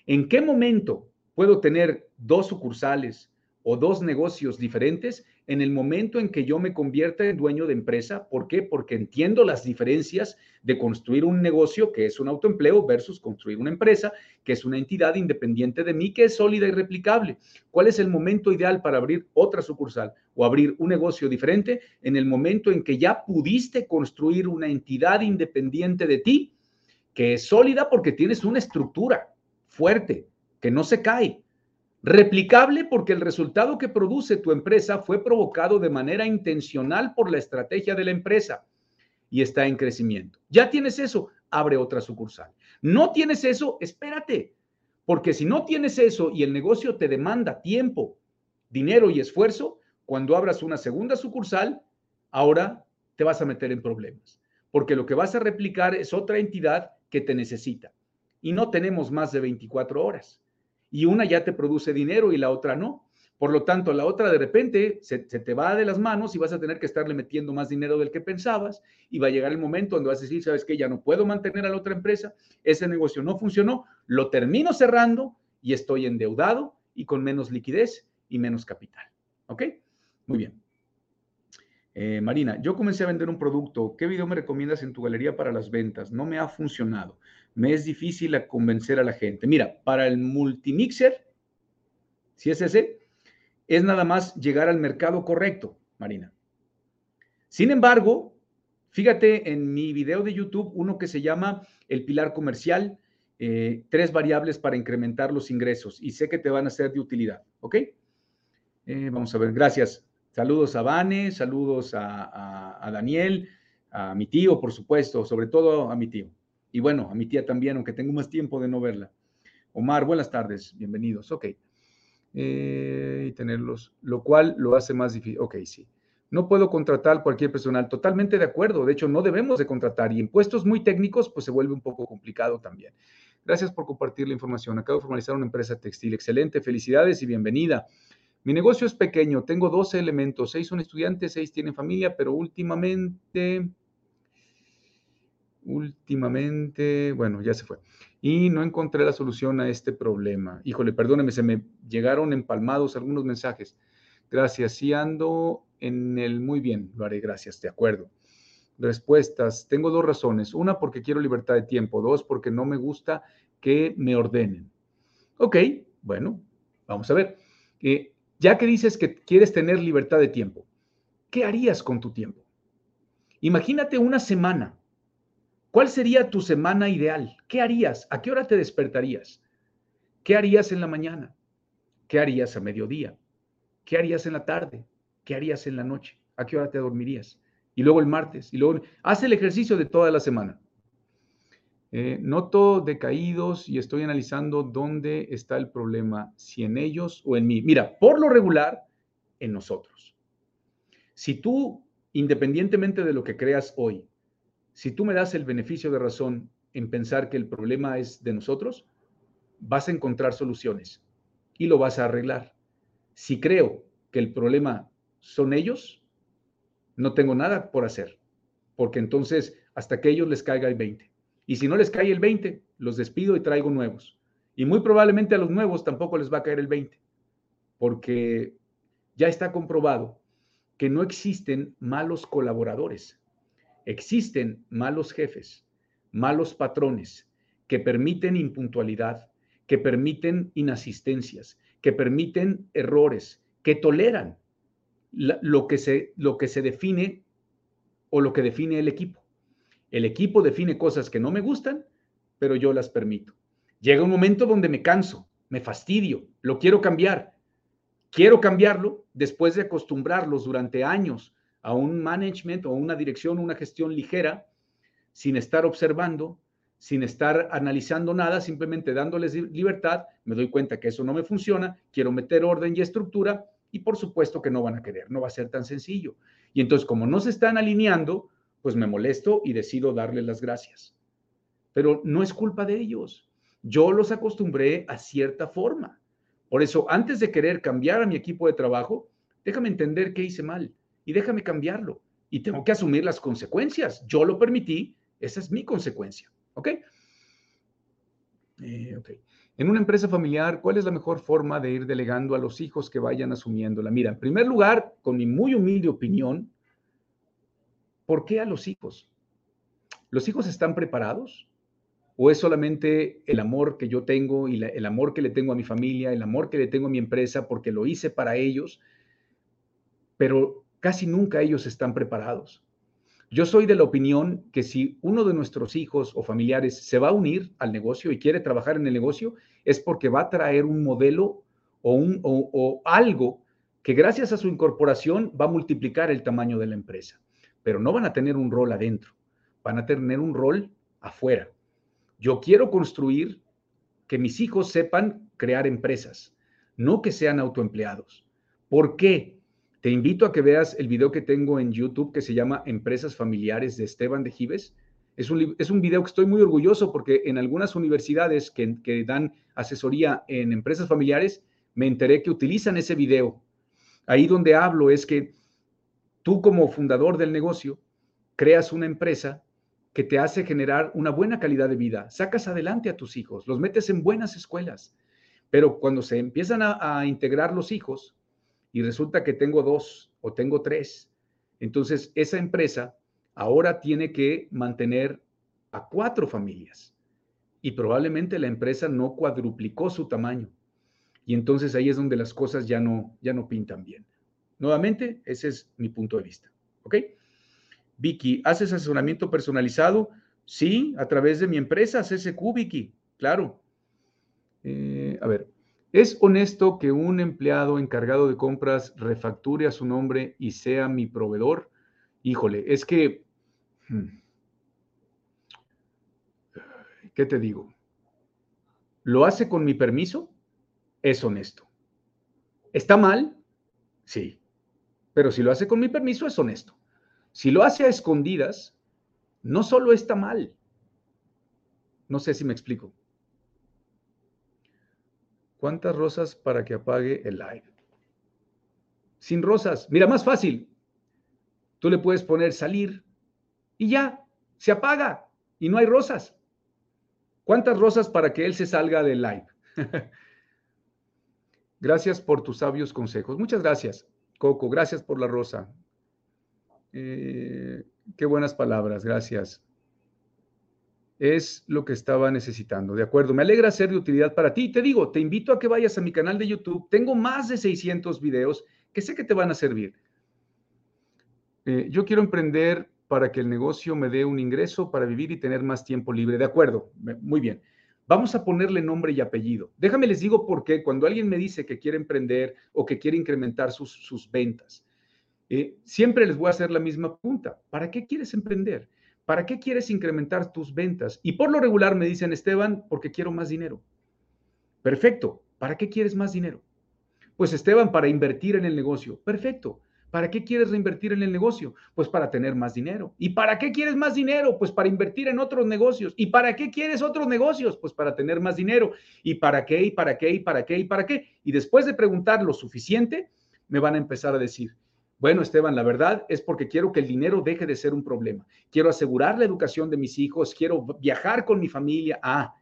¿En qué momento puedo tener dos sucursales o dos negocios diferentes? en el momento en que yo me convierta en dueño de empresa. ¿Por qué? Porque entiendo las diferencias de construir un negocio que es un autoempleo versus construir una empresa que es una entidad independiente de mí, que es sólida y replicable. ¿Cuál es el momento ideal para abrir otra sucursal o abrir un negocio diferente? En el momento en que ya pudiste construir una entidad independiente de ti, que es sólida porque tienes una estructura fuerte, que no se cae, Replicable porque el resultado que produce tu empresa fue provocado de manera intencional por la estrategia de la empresa y está en crecimiento. Ya tienes eso, abre otra sucursal. No tienes eso, espérate, porque si no tienes eso y el negocio te demanda tiempo, dinero y esfuerzo, cuando abras una segunda sucursal, ahora te vas a meter en problemas, porque lo que vas a replicar es otra entidad que te necesita. Y no tenemos más de 24 horas y una ya te produce dinero y la otra no. Por lo tanto, la otra de repente se, te va de las manos y vas a tener que estarle metiendo más dinero del que pensabas y va a llegar el momento donde vas a decir, sabes que ya no puedo mantener a la otra empresa, ese negocio no funcionó, lo termino cerrando y estoy endeudado y con menos liquidez y menos capital. ¿Ok? Muy bien. Eh, Marina, yo comencé a vender un producto. ¿Qué video me recomiendas en tu galería para las ventas? No me ha funcionado me es difícil convencer a la gente. Mira, para el multimixer, si es ese, es nada más llegar al mercado correcto, Marina. Sin embargo, fíjate en mi video de YouTube, uno que se llama El Pilar Comercial, eh, tres variables para incrementar los ingresos y sé que te van a ser de utilidad, ¿ok? Eh, vamos a ver, gracias. Saludos a Vane, saludos a Daniel, a mi tío, por supuesto, sobre todo a mi tío. Y bueno, a mi tía también, aunque tengo más tiempo de no verla. Omar, buenas tardes, bienvenidos. Ok. Eh, y tenerlos, lo cual lo hace más difícil. Ok, sí. No puedo contratar cualquier personal. Totalmente de acuerdo. De hecho, no debemos de contratar. Y en puestos muy técnicos, pues se vuelve un poco complicado también. Gracias por compartir la información. Acabo de formalizar una empresa textil. Excelente. Felicidades y bienvenida. Mi negocio es pequeño. Tengo 12 elementos. Seis son estudiantes, seis tienen familia, pero últimamente últimamente, bueno, ya se fue. Y no encontré la solución a este problema. Híjole, perdóneme, se me llegaron empalmados algunos mensajes. Gracias, sí ando en el muy bien, lo haré, gracias, de acuerdo. Respuestas, tengo dos razones. Una, porque quiero libertad de tiempo. Dos, porque no me gusta que me ordenen. Ok, bueno, vamos a ver. Eh, ya que dices que quieres tener libertad de tiempo, ¿qué harías con tu tiempo? Imagínate una semana ¿Cuál sería tu semana ideal? ¿Qué harías? ¿A qué hora te despertarías? ¿Qué harías en la mañana? ¿Qué harías a mediodía? ¿Qué harías en la tarde? ¿Qué harías en la noche? ¿A qué hora te dormirías? Y luego el martes. Y luego haz el ejercicio de toda la semana. Eh, noto decaídos y estoy analizando dónde está el problema, si en ellos o en mí. Mira, por lo regular, en nosotros. Si tú, independientemente de lo que creas hoy, si tú me das el beneficio de razón en pensar que el problema es de nosotros, vas a encontrar soluciones y lo vas a arreglar. Si creo que el problema son ellos, no tengo nada por hacer, porque entonces hasta que ellos les caiga el 20. Y si no les cae el 20, los despido y traigo nuevos. Y muy probablemente a los nuevos tampoco les va a caer el 20, porque ya está comprobado que no existen malos colaboradores, existen malos jefes, malos patrones que permiten impuntualidad, que permiten inasistencias, que permiten errores, que toleran lo, que se, lo que se define o lo que define el equipo. El equipo define cosas que no me gustan, pero yo las permito. Llega un momento donde me canso, me fastidio, lo quiero cambiar. Quiero cambiarlo después de acostumbrarlos durante años a un management o una dirección, una gestión ligera, sin estar observando, sin estar analizando nada, simplemente dándoles libertad, me doy cuenta que eso no me funciona, quiero meter orden y estructura y por supuesto que no van a querer, no va a ser tan sencillo. Y entonces como no se están alineando, pues me molesto y decido darles las gracias. Pero no es culpa de ellos. Yo los acostumbré a cierta forma. Por eso, antes de querer cambiar a mi equipo de trabajo, déjame entender qué hice mal y déjame cambiarlo. Y tengo que asumir las consecuencias. Yo lo permití, esa es mi consecuencia. ¿Ok? Eh. En una empresa familiar, ¿cuál es la mejor forma de ir delegando a los hijos que vayan asumiéndola? Mira, en primer lugar, con mi muy humilde opinión, ¿por qué a los hijos? ¿Los hijos están preparados? ¿O es solamente el amor que yo tengo y el amor que le tengo a mi familia, el amor que le tengo a mi empresa porque lo hice para ellos? Pero casi nunca ellos están preparados. Yo soy de la opinión que si uno de nuestros hijos o familiares se va a unir al negocio y quiere trabajar en el negocio, es porque va a traer un modelo o, un, o, algo que gracias a su incorporación va a multiplicar el tamaño de la empresa. Pero no van a tener un rol adentro, van a tener un rol afuera. Yo quiero construir que mis hijos sepan crear empresas, no que sean autoempleados. ¿Por qué? Te invito a que veas el video que tengo en YouTube que se llama Empresas Familiares de Esteban de Gives. Es un, es un video que estoy muy orgulloso porque en algunas universidades que, que dan asesoría en empresas familiares, me enteré que utilizan ese video. Ahí donde hablo es que tú como fundador del negocio creas una empresa que te hace generar una buena calidad de vida, sacas adelante a tus hijos, los metes en buenas escuelas, pero cuando se empiezan a, a integrar los hijos, y resulta que tengo dos o tengo tres. Entonces, esa empresa ahora tiene que mantener a cuatro familias y probablemente la empresa no cuadruplicó su tamaño. Y entonces ahí es donde las cosas ya no, ya no pintan bien. Nuevamente, ese es mi punto de vista. ¿Ok? Vicky, ¿haces asesoramiento personalizado? Sí, a través de mi empresa, CSQ, Vicky, claro. Eh, a ver, ¿Es honesto que un empleado encargado de compras refacture a su nombre y sea mi proveedor? Híjole, es que, hmm, ¿qué te digo? ¿Lo hace con mi permiso? Es honesto. ¿Está mal? Sí. Pero si lo hace con mi permiso, es honesto. Si lo hace a escondidas, no solo está mal. No sé si me explico. ¿Cuántas rosas para que apague el live? Sin rosas. Mira, más fácil. Tú le puedes poner salir y ya, se apaga y no hay rosas. ¿Cuántas rosas para que él se salga del live? gracias por tus sabios consejos. Muchas gracias, Coco. Gracias por la rosa. Eh, qué buenas palabras. Gracias es lo que estaba necesitando. De acuerdo, me alegra ser de utilidad para ti. Te digo, te invito a que vayas a mi canal de YouTube. Tengo más de 600 videos que sé que te van a servir. Eh, yo quiero emprender para que el negocio me dé un ingreso para vivir y tener más tiempo libre. De acuerdo, muy bien. Vamos a ponerle nombre y apellido. Déjame les digo por qué. Cuando alguien me dice que quiere emprender o que quiere incrementar sus, ventas, eh, siempre les voy a hacer la misma pregunta. ¿Para qué quieres emprender? ¿Para qué quieres incrementar tus ventas? Y por lo regular me dicen, Esteban, porque quiero más dinero. Perfecto. ¿Para qué quieres más dinero? Pues Esteban, para invertir en el negocio. Perfecto. ¿Para qué quieres reinvertir en el negocio? Pues para tener más dinero. ¿Y para qué quieres más dinero? Pues para invertir en otros negocios. ¿Y para qué quieres otros negocios? Pues para tener más dinero. ¿Y para qué? ¿Y para qué? ¿Y para qué? ¿Y para qué? Y después de preguntar lo suficiente, me van a empezar a decir, bueno, Esteban, la verdad es porque quiero que el dinero deje de ser un problema. Quiero asegurar la educación de mis hijos, quiero viajar con mi familia. Ah,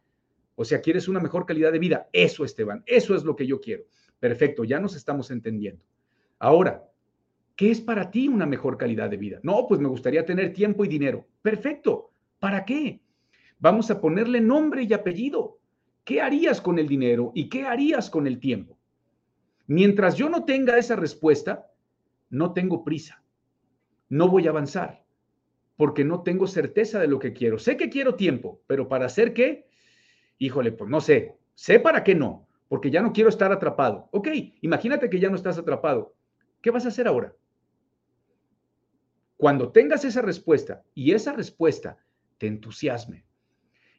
o sea, quieres una mejor calidad de vida. Eso, Esteban, eso es lo que yo quiero. Perfecto, ya nos estamos entendiendo. Ahora, ¿Qué es para ti una mejor calidad de vida? No, pues me gustaría tener tiempo y dinero. Perfecto. ¿Para qué? Vamos a ponerle nombre y apellido. ¿Qué harías con el dinero y qué harías con el tiempo? Mientras yo no tenga esa respuesta, no tengo prisa. No voy a avanzar porque no tengo certeza de lo que quiero. Sé que quiero tiempo, pero para hacer qué? Híjole, pues no sé. Sé para qué no, porque ya no quiero estar atrapado. Ok, imagínate que ya no estás atrapado. ¿Qué vas a hacer ahora? Cuando tengas esa respuesta y esa respuesta te entusiasme,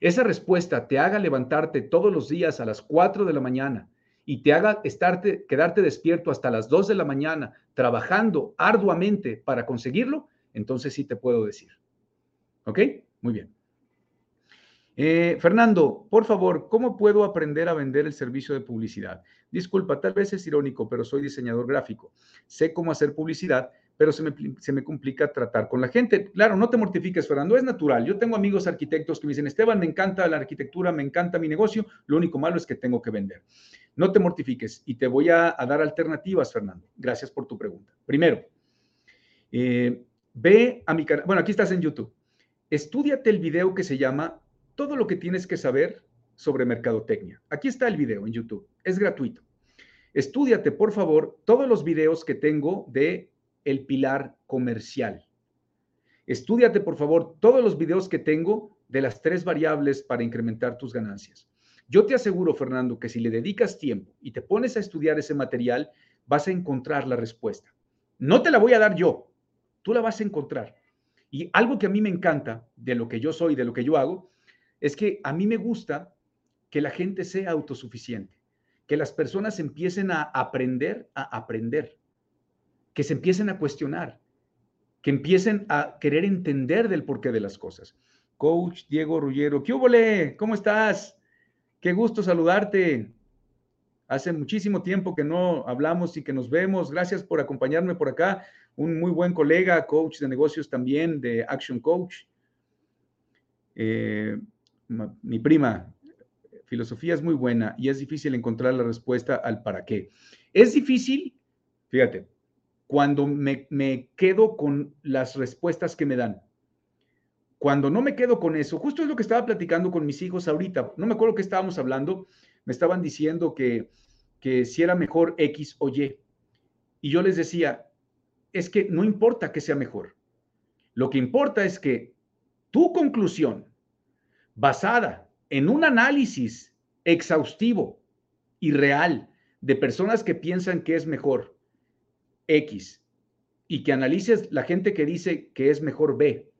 esa respuesta te haga levantarte todos los días a las 4 de la mañana y te haga estarte, quedarte despierto hasta las 2 de la mañana trabajando arduamente para conseguirlo, entonces sí te puedo decir. ¿Ok? Muy bien. Eh, Fernando, por favor, ¿cómo puedo aprender a vender el servicio de publicidad? Disculpa, tal vez es irónico, pero soy diseñador gráfico. Sé cómo hacer publicidad, pero se me, complica tratar con la gente. Claro, no te mortifiques, Fernando, es natural. Yo tengo amigos arquitectos que me dicen, Esteban, me encanta la arquitectura, me encanta mi negocio, lo único malo es que tengo que vender. No te mortifiques y te voy a, dar alternativas, Fernando. Gracias por tu pregunta. Primero, eh, ve a mi canal, bueno, aquí estás en YouTube. Estudiate el video que se llama Todo lo que tienes que saber sobre mercadotecnia. Aquí está el video en YouTube, es gratuito. Estudiate, por favor, todos los videos que tengo de el pilar comercial. Estudiate, por favor, todos los videos que tengo de las tres variables para incrementar tus ganancias. Yo te aseguro, Fernando, que si le dedicas tiempo y te pones a estudiar ese material, vas a encontrar la respuesta. No te la voy a dar yo, tú la vas a encontrar. Y algo que a mí me encanta de lo que yo soy, de lo que yo hago, es que a mí me gusta que la gente sea autosuficiente, que las personas empiecen a aprender a aprender que se empiecen a cuestionar, que empiecen a querer entender del porqué de las cosas. Coach Diego Rullero, ¿qué hubo, ¿Cómo estás? Qué gusto saludarte. Hace muchísimo tiempo que no hablamos y que nos vemos. Gracias por acompañarme por acá. Un muy buen colega, coach de negocios también, de Action Coach. Eh, mi prima, filosofía es muy buena y es difícil encontrar la respuesta al para qué. Es difícil, fíjate, cuando me, quedo con las respuestas que me dan. Cuando no me quedo con eso, justo es lo que estaba platicando con mis hijos ahorita, no me acuerdo qué estábamos hablando, me estaban diciendo que, que si era mejor X o Y. Y yo les decía, es que no importa que sea mejor. Lo que importa es que tu conclusión, basada en un análisis exhaustivo y real de personas que piensan que es mejor, X y que analices la gente que dice que es mejor B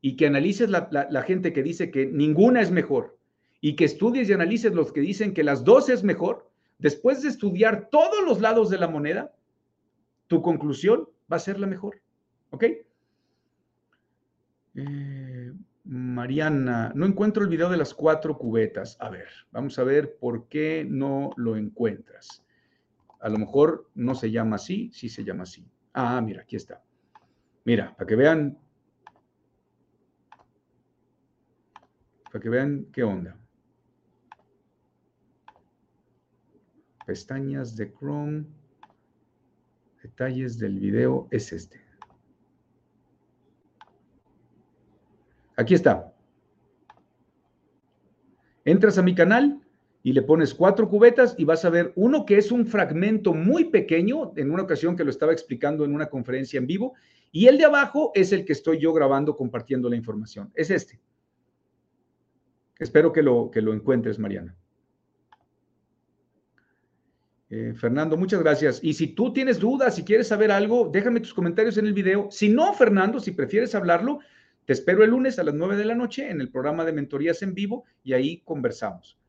y que analices la, gente que dice que ninguna es mejor y que estudies y analices los que dicen que las dos es mejor, después de estudiar todos los lados de la moneda, tu conclusión va a ser la mejor. ¿Ok? Eh, Mariana, no encuentro el video de las cuatro cubetas. A ver, vamos a ver por qué no lo encuentras. A lo mejor no se llama así, sí se llama así. Ah, mira, aquí está. Mira, para que vean, para que vean qué onda. Pestañas de Chrome, detalles del video es este. Aquí está. Entras a mi canal, y le pones cuatro cubetas y vas a ver uno que es un fragmento muy pequeño, en una ocasión que lo estaba explicando en una conferencia en vivo, y el de abajo es el que estoy yo grabando compartiendo la información. Es este. Espero que lo, que lo encuentres, Mariana. Eh, Fernando, muchas gracias. Y si tú tienes dudas, si quieres saber algo, déjame tus comentarios en el video. Si no, Fernando, si prefieres hablarlo, te espero el lunes a las 9 de la noche en el programa de mentorías en vivo y ahí conversamos.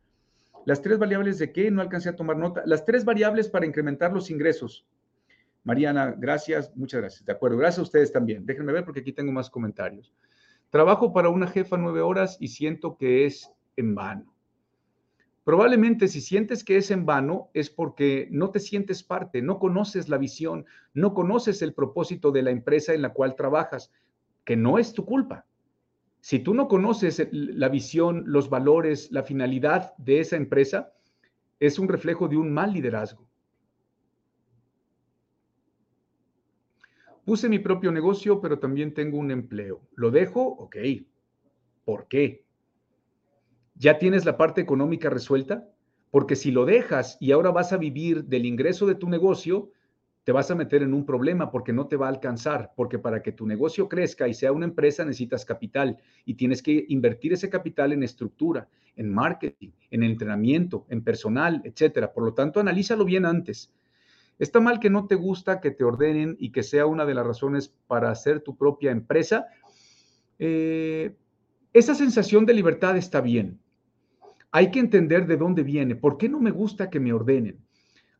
Las tres variables de qué? No alcancé a tomar nota. Las tres variables para incrementar los ingresos. Mariana, gracias, muchas gracias. De acuerdo, gracias a ustedes también. Déjenme ver porque aquí tengo más comentarios. Trabajo para una jefa nueve horas y siento que es en vano. Probablemente si sientes que es en vano es porque no te sientes parte, no conoces la visión, no conoces el propósito de la empresa en la cual trabajas, que no es tu culpa. Si tú no conoces la visión, los valores, la finalidad de esa empresa, es un reflejo de un mal liderazgo. Puse mi propio negocio, pero también tengo un empleo. ¿Lo dejo? Ok. ¿Por qué? ¿Ya tienes la parte económica resuelta? Porque si lo dejas y ahora vas a vivir del ingreso de tu negocio, te vas a meter en un problema porque no te va a alcanzar, porque para que tu negocio crezca y sea una empresa necesitas capital y tienes que invertir ese capital en estructura, en marketing, en entrenamiento, en personal, etcétera. Por lo tanto, analízalo bien antes. Está mal que no te gusta que te ordenen y que sea una de las razones para hacer tu propia empresa. Eh, esa sensación de libertad está bien. Hay que entender de dónde viene. ¿Por qué no me gusta que me ordenen?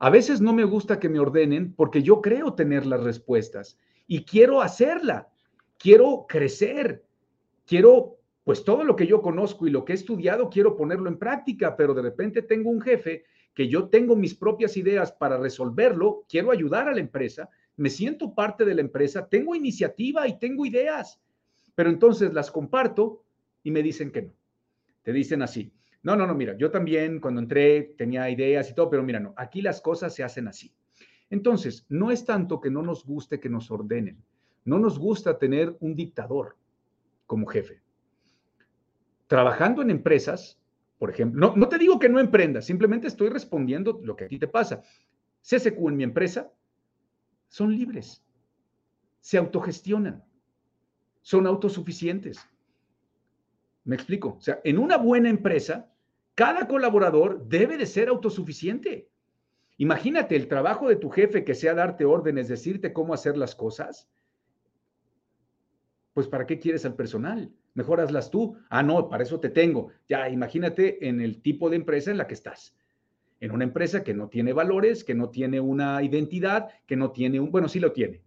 A veces no me gusta que me ordenen porque yo creo tener las respuestas y quiero hacerla, quiero crecer, quiero, pues todo lo que yo conozco y lo que he estudiado, quiero ponerlo en práctica, pero de repente tengo un jefe que yo tengo mis propias ideas para resolverlo, quiero ayudar a la empresa, me siento parte de la empresa, tengo iniciativa y tengo ideas, pero entonces las comparto y me dicen que no. Te dicen así, no, no, no, mira, yo también cuando entré tenía ideas y todo, pero mira, no, aquí las cosas se hacen así. Entonces, no es tanto que no nos guste que nos ordenen, no nos gusta tener un dictador como jefe. Trabajando en empresas, por ejemplo, no, te digo que no emprendas, simplemente estoy respondiendo lo que a ti te pasa. CSQ en mi empresa son libres, se autogestionan, son autosuficientes. Me explico. O sea, en una buena empresa, cada colaborador debe de ser autosuficiente. Imagínate el trabajo de tu jefe que sea darte órdenes, decirte cómo hacer las cosas. Pues ¿para qué quieres al personal? Mejor hazlas tú. Ah, no, para eso te tengo. Ya, imagínate en el tipo de empresa en la que estás. En una empresa que no tiene valores, que no tiene una identidad, que no tiene un, bueno, sí lo tiene.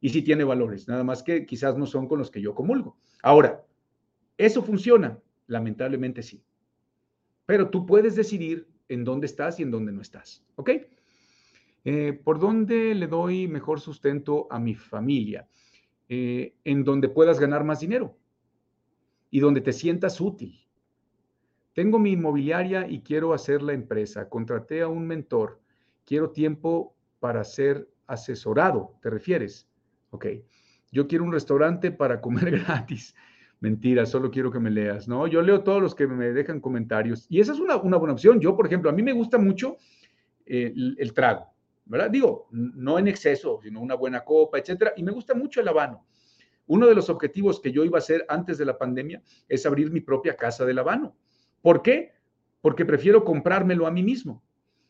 Y sí tiene valores, nada más que quizás no son con los que yo comulgo. Ahora, ¿eso funciona? Lamentablemente sí pero tú puedes decidir en dónde estás y en dónde no estás. ¿Ok? Eh, ¿Por dónde le doy mejor sustento a mi familia? Eh, en donde puedas ganar más dinero y donde te sientas útil. Tengo mi inmobiliaria y quiero hacer la empresa. Contraté a un mentor. Quiero tiempo para ser asesorado, ¿te refieres? Ok. Yo quiero un restaurante para comer gratis. Mentira, solo quiero que me leas, ¿no? Yo leo todos los que me dejan comentarios y esa es una, buena opción. Yo, por ejemplo, a mí me gusta mucho eh, el, trago, ¿verdad? Digo, no en exceso, sino una buena copa, etcétera. Y me gusta mucho el habano. Uno de los objetivos que yo iba a hacer antes de la pandemia es abrir mi propia casa del habano. ¿Por qué? Porque prefiero comprármelo a mí mismo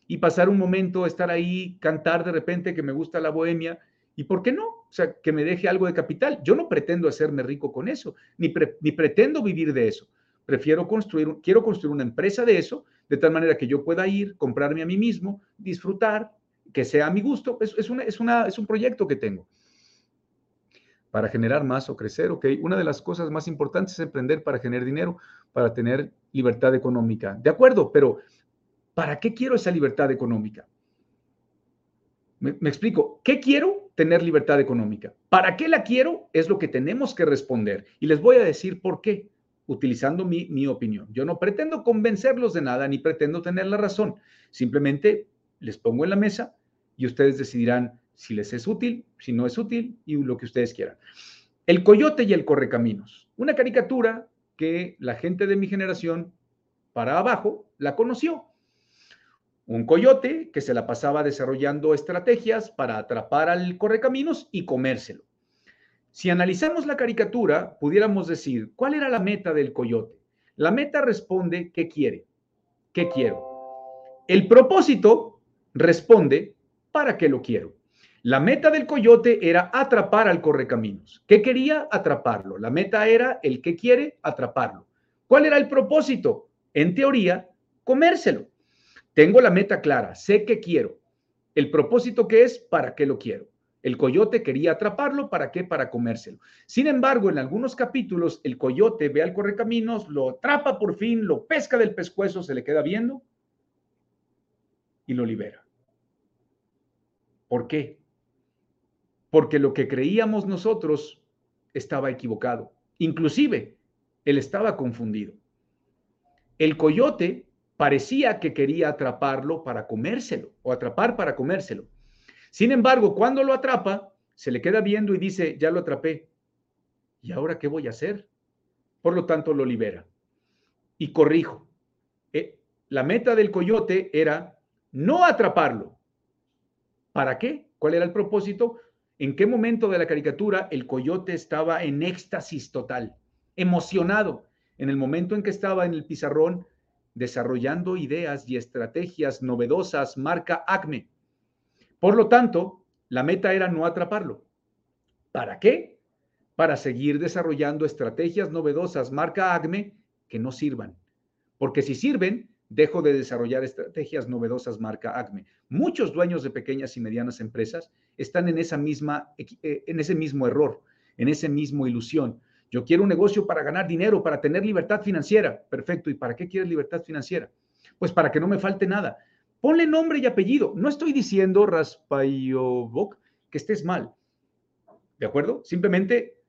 y pasar un momento, estar ahí, cantar de repente que me gusta la bohemia ¿Y por qué no? O sea, que me deje algo de capital. Yo no pretendo hacerme rico con eso, ni, ni pretendo vivir de eso. Prefiero construir, quiero construir una empresa de eso, de tal manera que yo pueda ir, comprarme a mí mismo, disfrutar, que sea a mi gusto. Es, es, una, es, una, es un proyecto que tengo. Para generar más o crecer, ok. Una de las cosas más importantes es emprender para generar dinero, para tener libertad económica. De acuerdo, pero ¿para qué quiero esa libertad económica? me explico. ¿Qué quiero? Tener libertad económica. ¿Para qué la quiero? Es lo que tenemos que responder. Y les voy a decir por qué, utilizando mi, mi opinión. Yo no pretendo convencerlos de nada, ni pretendo tener la razón. Simplemente les pongo en la mesa y ustedes decidirán si les es útil, si no es útil y lo que ustedes quieran. El coyote y el correcaminos. Una caricatura que la gente de mi generación para abajo la conoció un coyote que se la pasaba desarrollando estrategias para atrapar al correcaminos y comérselo. Si analizamos la caricatura, pudiéramos decir, ¿cuál era la meta del coyote? La meta responde, ¿qué quiere? ¿Qué quiero? El propósito responde, ¿para qué lo quiero? La meta del coyote era atrapar al correcaminos. ¿Qué quería? Atraparlo. La meta era el que quiere, atraparlo. ¿Cuál era el propósito? En teoría, comérselo. Tengo la meta clara, sé que quiero. El propósito que es, ¿para qué lo quiero? El coyote quería atraparlo, ¿para qué? Para comérselo. Sin embargo, en algunos capítulos, el coyote ve al correcaminos, lo atrapa por fin, lo pesca del pescuezo, se le queda viendo y lo libera. ¿Por qué? Porque lo que creíamos nosotros estaba equivocado. Inclusive, él estaba confundido. El coyote parecía que quería atraparlo para comérselo o atrapar para comérselo. Sin embargo, cuando lo atrapa, se le queda viendo y dice, ya lo atrapé. ¿Y ahora qué voy a hacer? Por lo tanto, lo libera. Y corrijo. Eh, la meta del coyote era no atraparlo. ¿Para qué? ¿Cuál era el propósito? ¿En qué momento de la caricatura el coyote estaba en éxtasis total, emocionado? En el momento en que estaba en el pizarrón desarrollando ideas y estrategias novedosas marca Acme. Por lo tanto, la meta era no atraparlo. ¿Para qué? Para seguir desarrollando estrategias novedosas marca Acme que no sirvan. Porque si sirven, dejo de desarrollar estrategias novedosas marca Acme. Muchos dueños de pequeñas y medianas empresas están en, esa misma, eh, en ese mismo error, en esa misma ilusión. Yo quiero un negocio para ganar dinero, para tener libertad financiera. Perfecto. ¿Y para qué quieres libertad financiera? Pues para que no me falte nada. Ponle nombre y apellido. No estoy diciendo, Raspayobok, que estés mal. ¿De acuerdo? Simplemente,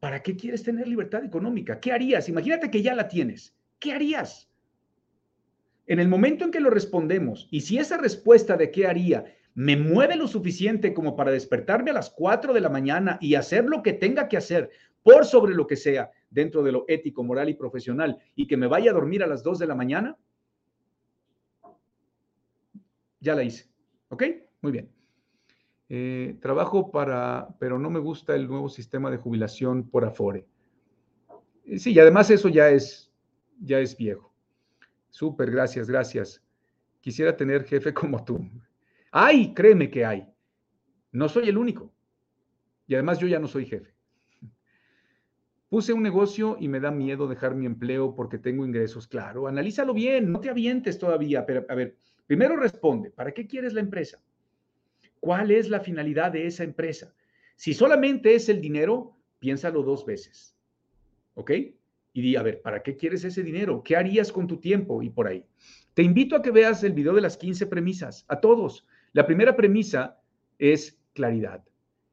¿para qué quieres tener libertad económica? ¿Qué harías? Imagínate que ya la tienes. ¿Qué harías? En el momento en que lo respondemos, y si esa respuesta de qué haría me mueve lo suficiente como para despertarme a las 4 de la mañana y hacer lo que tenga que hacer por sobre lo que sea dentro de lo ético, moral y profesional y que me vaya a dormir a las 2 de la mañana, ya la hice. ¿Ok? Muy bien. Eh, trabajo para, pero no me gusta el nuevo sistema de jubilación por Afore. Eh, sí, y además eso ya es, ya es viejo. Súper, gracias, gracias. Quisiera tener jefe como tú. Ay, créeme que hay. No soy el único. Y además yo ya no soy jefe. Puse un negocio y me da miedo dejar mi empleo porque tengo ingresos. Claro, analízalo bien, no te avientes todavía. Pero, a ver, primero responde, ¿para qué quieres la empresa? ¿Cuál es la finalidad de esa empresa? Si solamente es el dinero, piénsalo dos veces. ¿Ok? Y di, a ver, ¿para qué quieres ese dinero? ¿Qué harías con tu tiempo? Y por ahí. Te invito a que veas el video de las 15 premisas, a todos. La primera premisa es claridad.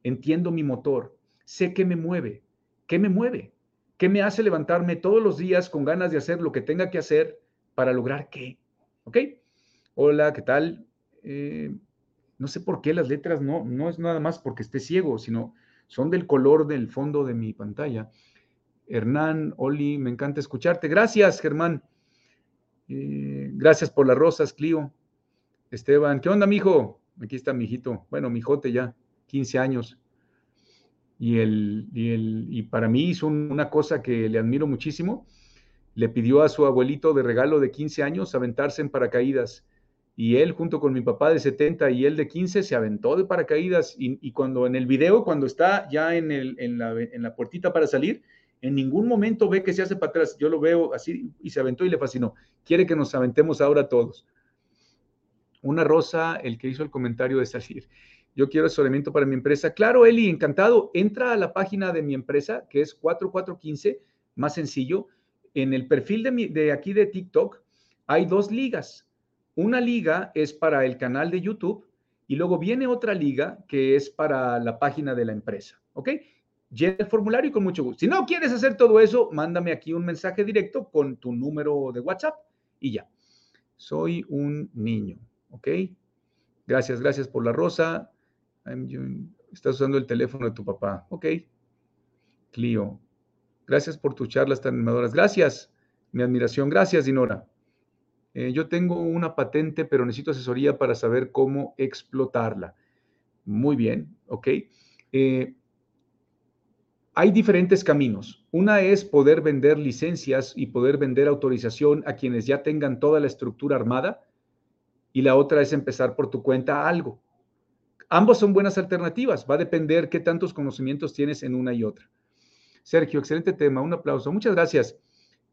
Entiendo mi motor, sé qué me mueve, ¿Qué me mueve? ¿Qué me hace levantarme todos los días con ganas de hacer lo que tenga que hacer para lograr qué? ¿Ok? Hola, ¿qué tal? Eh, no sé por qué las letras no, no es nada más porque esté ciego, sino son del color del fondo de mi pantalla. Hernán, Oli, me encanta escucharte. Gracias, Germán. Eh, gracias por las rosas, Clio. Esteban, ¿qué onda, mijo? Aquí está mi hijito. Bueno, mi hijote ya, 15 años y, el, y, el, y para mí hizo una cosa que le admiro muchísimo. Le pidió a su abuelito de regalo de 15 años aventarse en paracaídas. Y él, junto con mi papá de 70 y él de 15, se aventó de paracaídas. Y, cuando en el video, cuando está ya en, el, en, la, en la puertita para salir, en ningún momento ve que se hace para atrás. Yo lo veo así y se aventó y le fascinó. Quiere que nos aventemos ahora todos. Una rosa, el que hizo el comentario de salir yo quiero asesoramiento para mi empresa. Claro, Eli, encantado. Entra a la página de mi empresa, que es 4415, más sencillo. En el perfil de, de aquí de TikTok hay dos ligas. Una liga es para el canal de YouTube y luego viene otra liga que es para la página de la empresa. ¿Ok? Llena el formulario y con mucho gusto. Si no quieres hacer todo eso, mándame aquí un mensaje directo con tu número de WhatsApp y ya. Soy un niño. ¿Ok? Gracias, gracias por la rosa. Estás usando el teléfono de tu papá. Ok. Clio. Gracias por tus charlas tan animadoras. Gracias. Mi admiración. Gracias, Dinora. Eh, yo tengo una patente, pero necesito asesoría para saber cómo explotarla. Muy bien. Ok. Eh, hay diferentes caminos. Una es poder vender licencias y poder vender autorización a quienes ya tengan toda la estructura armada. Y la otra es empezar por tu cuenta algo. Ambos son buenas alternativas. Va a depender qué tantos conocimientos tienes en una y otra. Sergio, excelente tema. Un aplauso. Muchas gracias.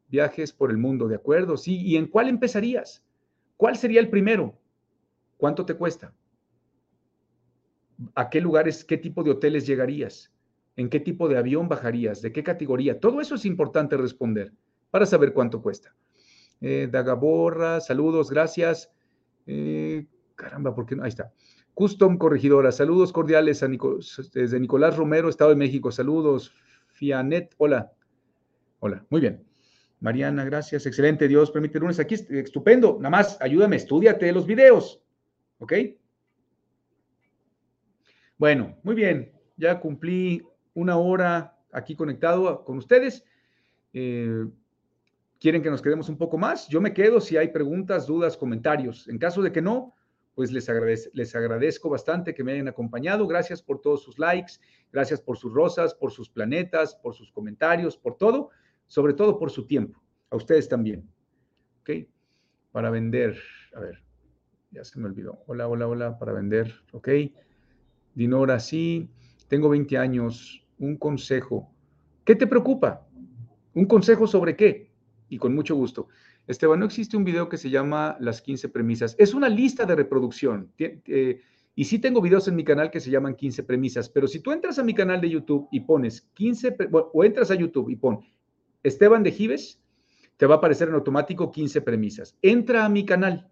Viajes por el mundo, ¿de acuerdo? Sí. ¿Y en cuál empezarías? ¿Cuál sería el primero? ¿Cuánto te cuesta? ¿A qué lugares, qué tipo de hoteles llegarías? ¿En qué tipo de avión bajarías? ¿De qué categoría? Todo eso es importante responder para saber cuánto cuesta. Eh, Dagaborra, saludos, gracias. Eh, caramba, ¿por qué no? Ahí está. Custom Corregidora, saludos cordiales a desde Nicolás Romero, Estado de México. Saludos. Fianet, hola. Hola, muy bien. Mariana, gracias. Excelente, Dios permite lunes aquí. Estupendo. Nada más, ayúdame, estudiate los videos. ¿Ok? Bueno, muy bien. Ya cumplí una hora aquí conectado con ustedes. Eh, ¿Quieren que nos quedemos un poco más? Yo me quedo si hay preguntas, dudas, comentarios. En caso de que no, pues les, les agradezco bastante que me hayan acompañado. Gracias por todos sus likes, gracias por sus rosas, por sus planetas, por sus comentarios, por todo, sobre todo por su tiempo. A ustedes también. ¿Ok? Para vender, a ver, ya se me olvidó. Hola, hola, hola, para vender. ¿Ok? Dinora, sí, tengo 20 años. Un consejo. ¿Qué te preocupa? ¿Un consejo sobre qué? Y con mucho gusto. Esteban, no existe un video que se llama Las 15 premisas. Es una lista de reproducción. Eh, y sí tengo videos en mi canal que se llaman 15 premisas, pero si tú entras a mi canal de YouTube y pones 15, o entras a YouTube y pon Esteban de Gives, te va a aparecer en automático 15 premisas. Entra a mi canal.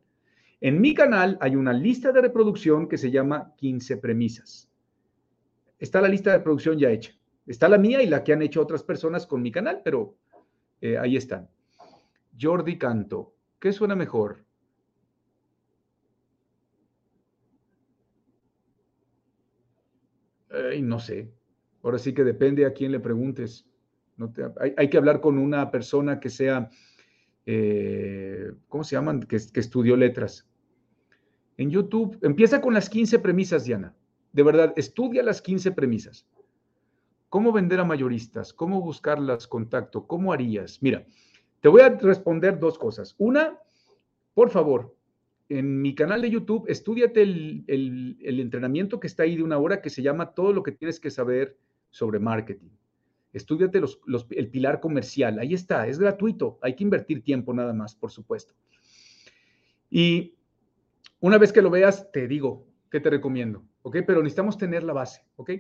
En mi canal hay una lista de reproducción que se llama 15 premisas. Está la lista de reproducción ya hecha. Está la mía y la que han hecho otras personas con mi canal, pero eh, ahí están. Jordi Canto, ¿qué suena mejor? no sé. Ahora sí que depende a quién le preguntes. No hay, que hablar con una persona que sea, eh, ¿cómo se llaman? Que, que, estudió letras. En YouTube, empieza con las 15 premisas, Diana. De verdad, estudia las 15 premisas. ¿Cómo vender a mayoristas? ¿Cómo buscarlas contacto? ¿Cómo harías? Mira, te voy a responder dos cosas. Una, por favor, en mi canal de YouTube, estudiate el, entrenamiento que está ahí de una hora que se llama Todo lo que tienes que saber sobre marketing. Estudiate el pilar comercial. Ahí está, es gratuito. Hay que invertir tiempo nada más, por supuesto. Y una vez que lo veas, te digo qué te recomiendo, ¿ok? Pero necesitamos tener la base, ¿ok?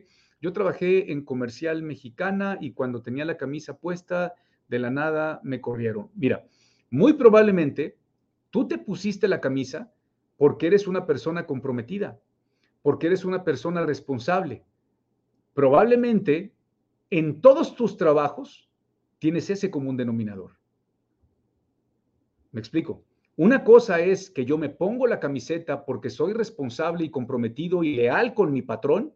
Yo trabajé en comercial mexicana y cuando tenía la camisa puesta, de la nada me corrieron. Mira, muy probablemente tú te pusiste la camisa porque eres una persona comprometida, porque eres una persona responsable. Probablemente en todos tus trabajos tienes ese común denominador. Me explico. Una cosa es que yo me pongo la camiseta porque soy responsable y comprometido y leal con mi patrón,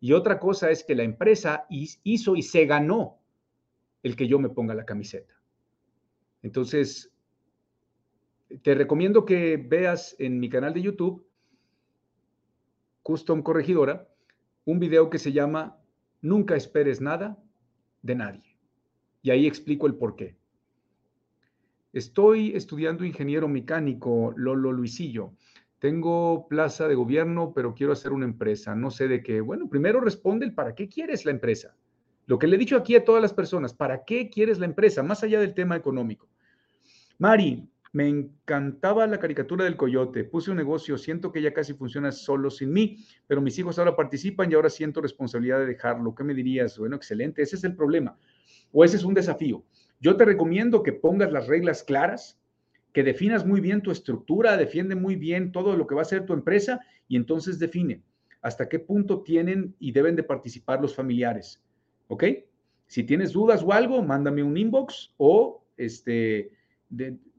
y otra cosa es que la empresa hizo y se ganó el que yo me ponga la camiseta. Entonces, te recomiendo que veas en mi canal de YouTube, Custom Corregidora, un video que se llama Nunca esperes nada de nadie. Y ahí explico el por qué. Estoy estudiando ingeniero mecánico, Lolo Luisillo. Tengo plaza de gobierno, pero quiero hacer una empresa. No sé de qué. Bueno, primero responde el para qué quieres la empresa. Lo que le he dicho aquí a todas las personas, ¿para qué quieres la empresa? Más allá del tema económico. Mari, me encantaba la caricatura del coyote. Puse un negocio, siento que ya casi funciona solo sin mí, pero mis hijos ahora participan y ahora siento responsabilidad de dejarlo. ¿Qué me dirías? Bueno, excelente, ese es el problema. O ese es un desafío. Yo te recomiendo que pongas las reglas claras, que definas muy bien tu estructura, defiende muy bien todo lo que va a ser tu empresa y entonces define hasta qué punto tienen y deben de participar los familiares ¿Ok? Si tienes dudas o algo, mándame un inbox o este,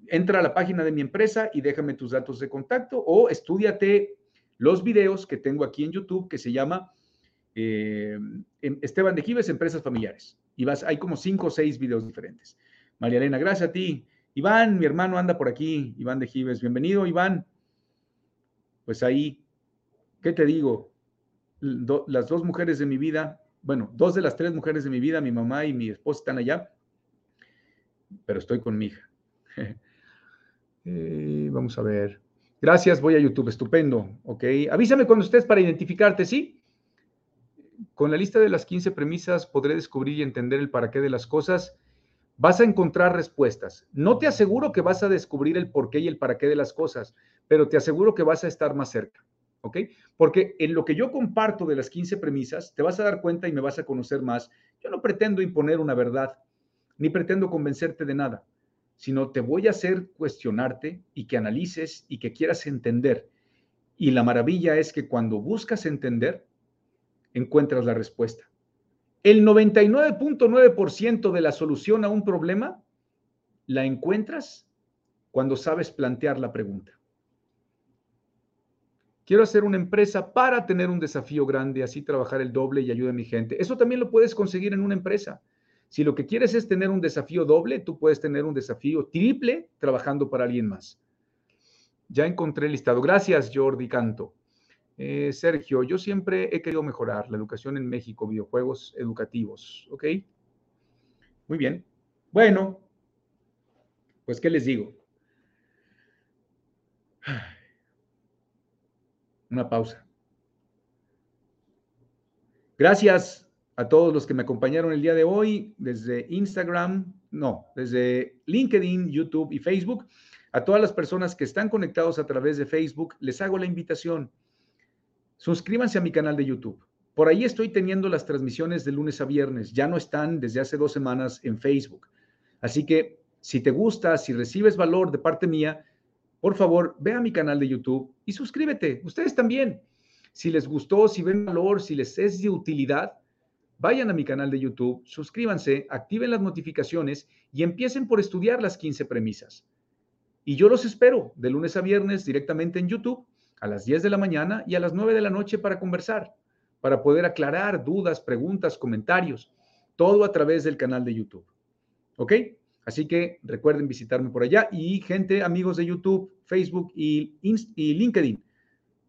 entra a la página de mi empresa y déjame tus datos de contacto o estudiate los videos que tengo aquí en YouTube que se llama eh, em, Esteban de Gives, Empresas Familiares. Y vas, hay como cinco o seis videos diferentes. María Elena, gracias a ti. Iván, mi hermano anda por aquí, Iván de Gives. Bienvenido, Iván. Pues ahí, ¿qué te digo? las dos mujeres de mi vida bueno, dos de las tres mujeres de mi vida, mi mamá y mi esposa están allá, pero estoy con mi hija. Eh, vamos a ver. Gracias, voy a YouTube, estupendo, ok. Avísame cuando estés para identificarte, ¿sí? Con la lista de las 15 premisas podré descubrir y entender el para qué de las cosas. Vas a encontrar respuestas. No te aseguro que vas a descubrir el por qué y el para qué de las cosas, pero te aseguro que vas a estar más cerca. Porque en lo que yo comparto de las 15 premisas, te vas a dar cuenta y me vas a conocer más. Yo no pretendo imponer una verdad, ni pretendo convencerte de nada, sino te voy a hacer cuestionarte y que analices y que quieras entender. Y la maravilla es que cuando buscas entender, encuentras la respuesta. El 99.9% de la solución a un problema la encuentras cuando sabes plantear la pregunta. Quiero hacer una empresa para tener un desafío grande, así trabajar el doble y ayudar a mi gente. Eso también lo puedes conseguir en una empresa. Si lo que quieres es tener un desafío doble, tú puedes tener un desafío triple trabajando para alguien más. Ya encontré el listado. Gracias, Jordi Canto. Eh, Sergio, yo siempre he querido mejorar la educación en México, videojuegos educativos. ¿Ok? Muy bien. Bueno, pues, ¿qué les digo? Una pausa. Gracias a todos los que me acompañaron el día de hoy desde Instagram, no, desde LinkedIn, YouTube y Facebook. A todas las personas que están conectados a través de Facebook, les hago la invitación. Suscríbanse a mi canal de YouTube. Por ahí estoy teniendo las transmisiones de lunes a viernes. Ya no están desde hace dos semanas en Facebook. Así que si te gusta, si recibes valor de parte mía, por favor, ve a mi canal de YouTube y suscríbete. Ustedes también. Si les gustó, si ven valor, si les es de utilidad, vayan a mi canal de YouTube, suscríbanse, activen las notificaciones y empiecen por estudiar las 15 premisas. Y yo los espero de lunes a viernes directamente en YouTube a las 10 de la mañana y a las 9 de la noche para conversar, para poder aclarar dudas, preguntas, comentarios, todo a través del canal de YouTube. ¿Ok? Así que recuerden visitarme por allá y gente, amigos de YouTube, Facebook y, LinkedIn,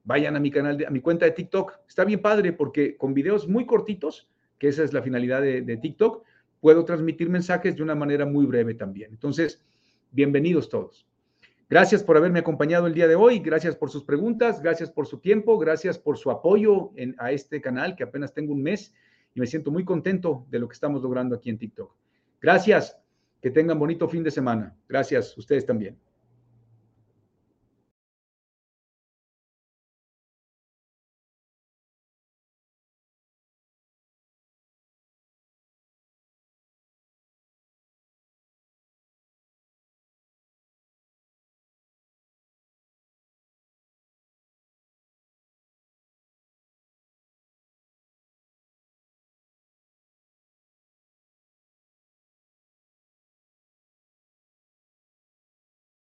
vayan a mi canal, a mi cuenta de TikTok. Está bien padre porque con videos muy cortitos, que esa es la finalidad de, de TikTok, puedo transmitir mensajes de una manera muy breve también. Entonces, bienvenidos todos. Gracias por haberme acompañado el día de hoy, gracias por sus preguntas, gracias por su tiempo, gracias por su apoyo a este canal que apenas tengo un mes y me siento muy contento de lo que estamos logrando aquí en TikTok. Gracias. Que tengan bonito fin de semana. Gracias, ustedes también.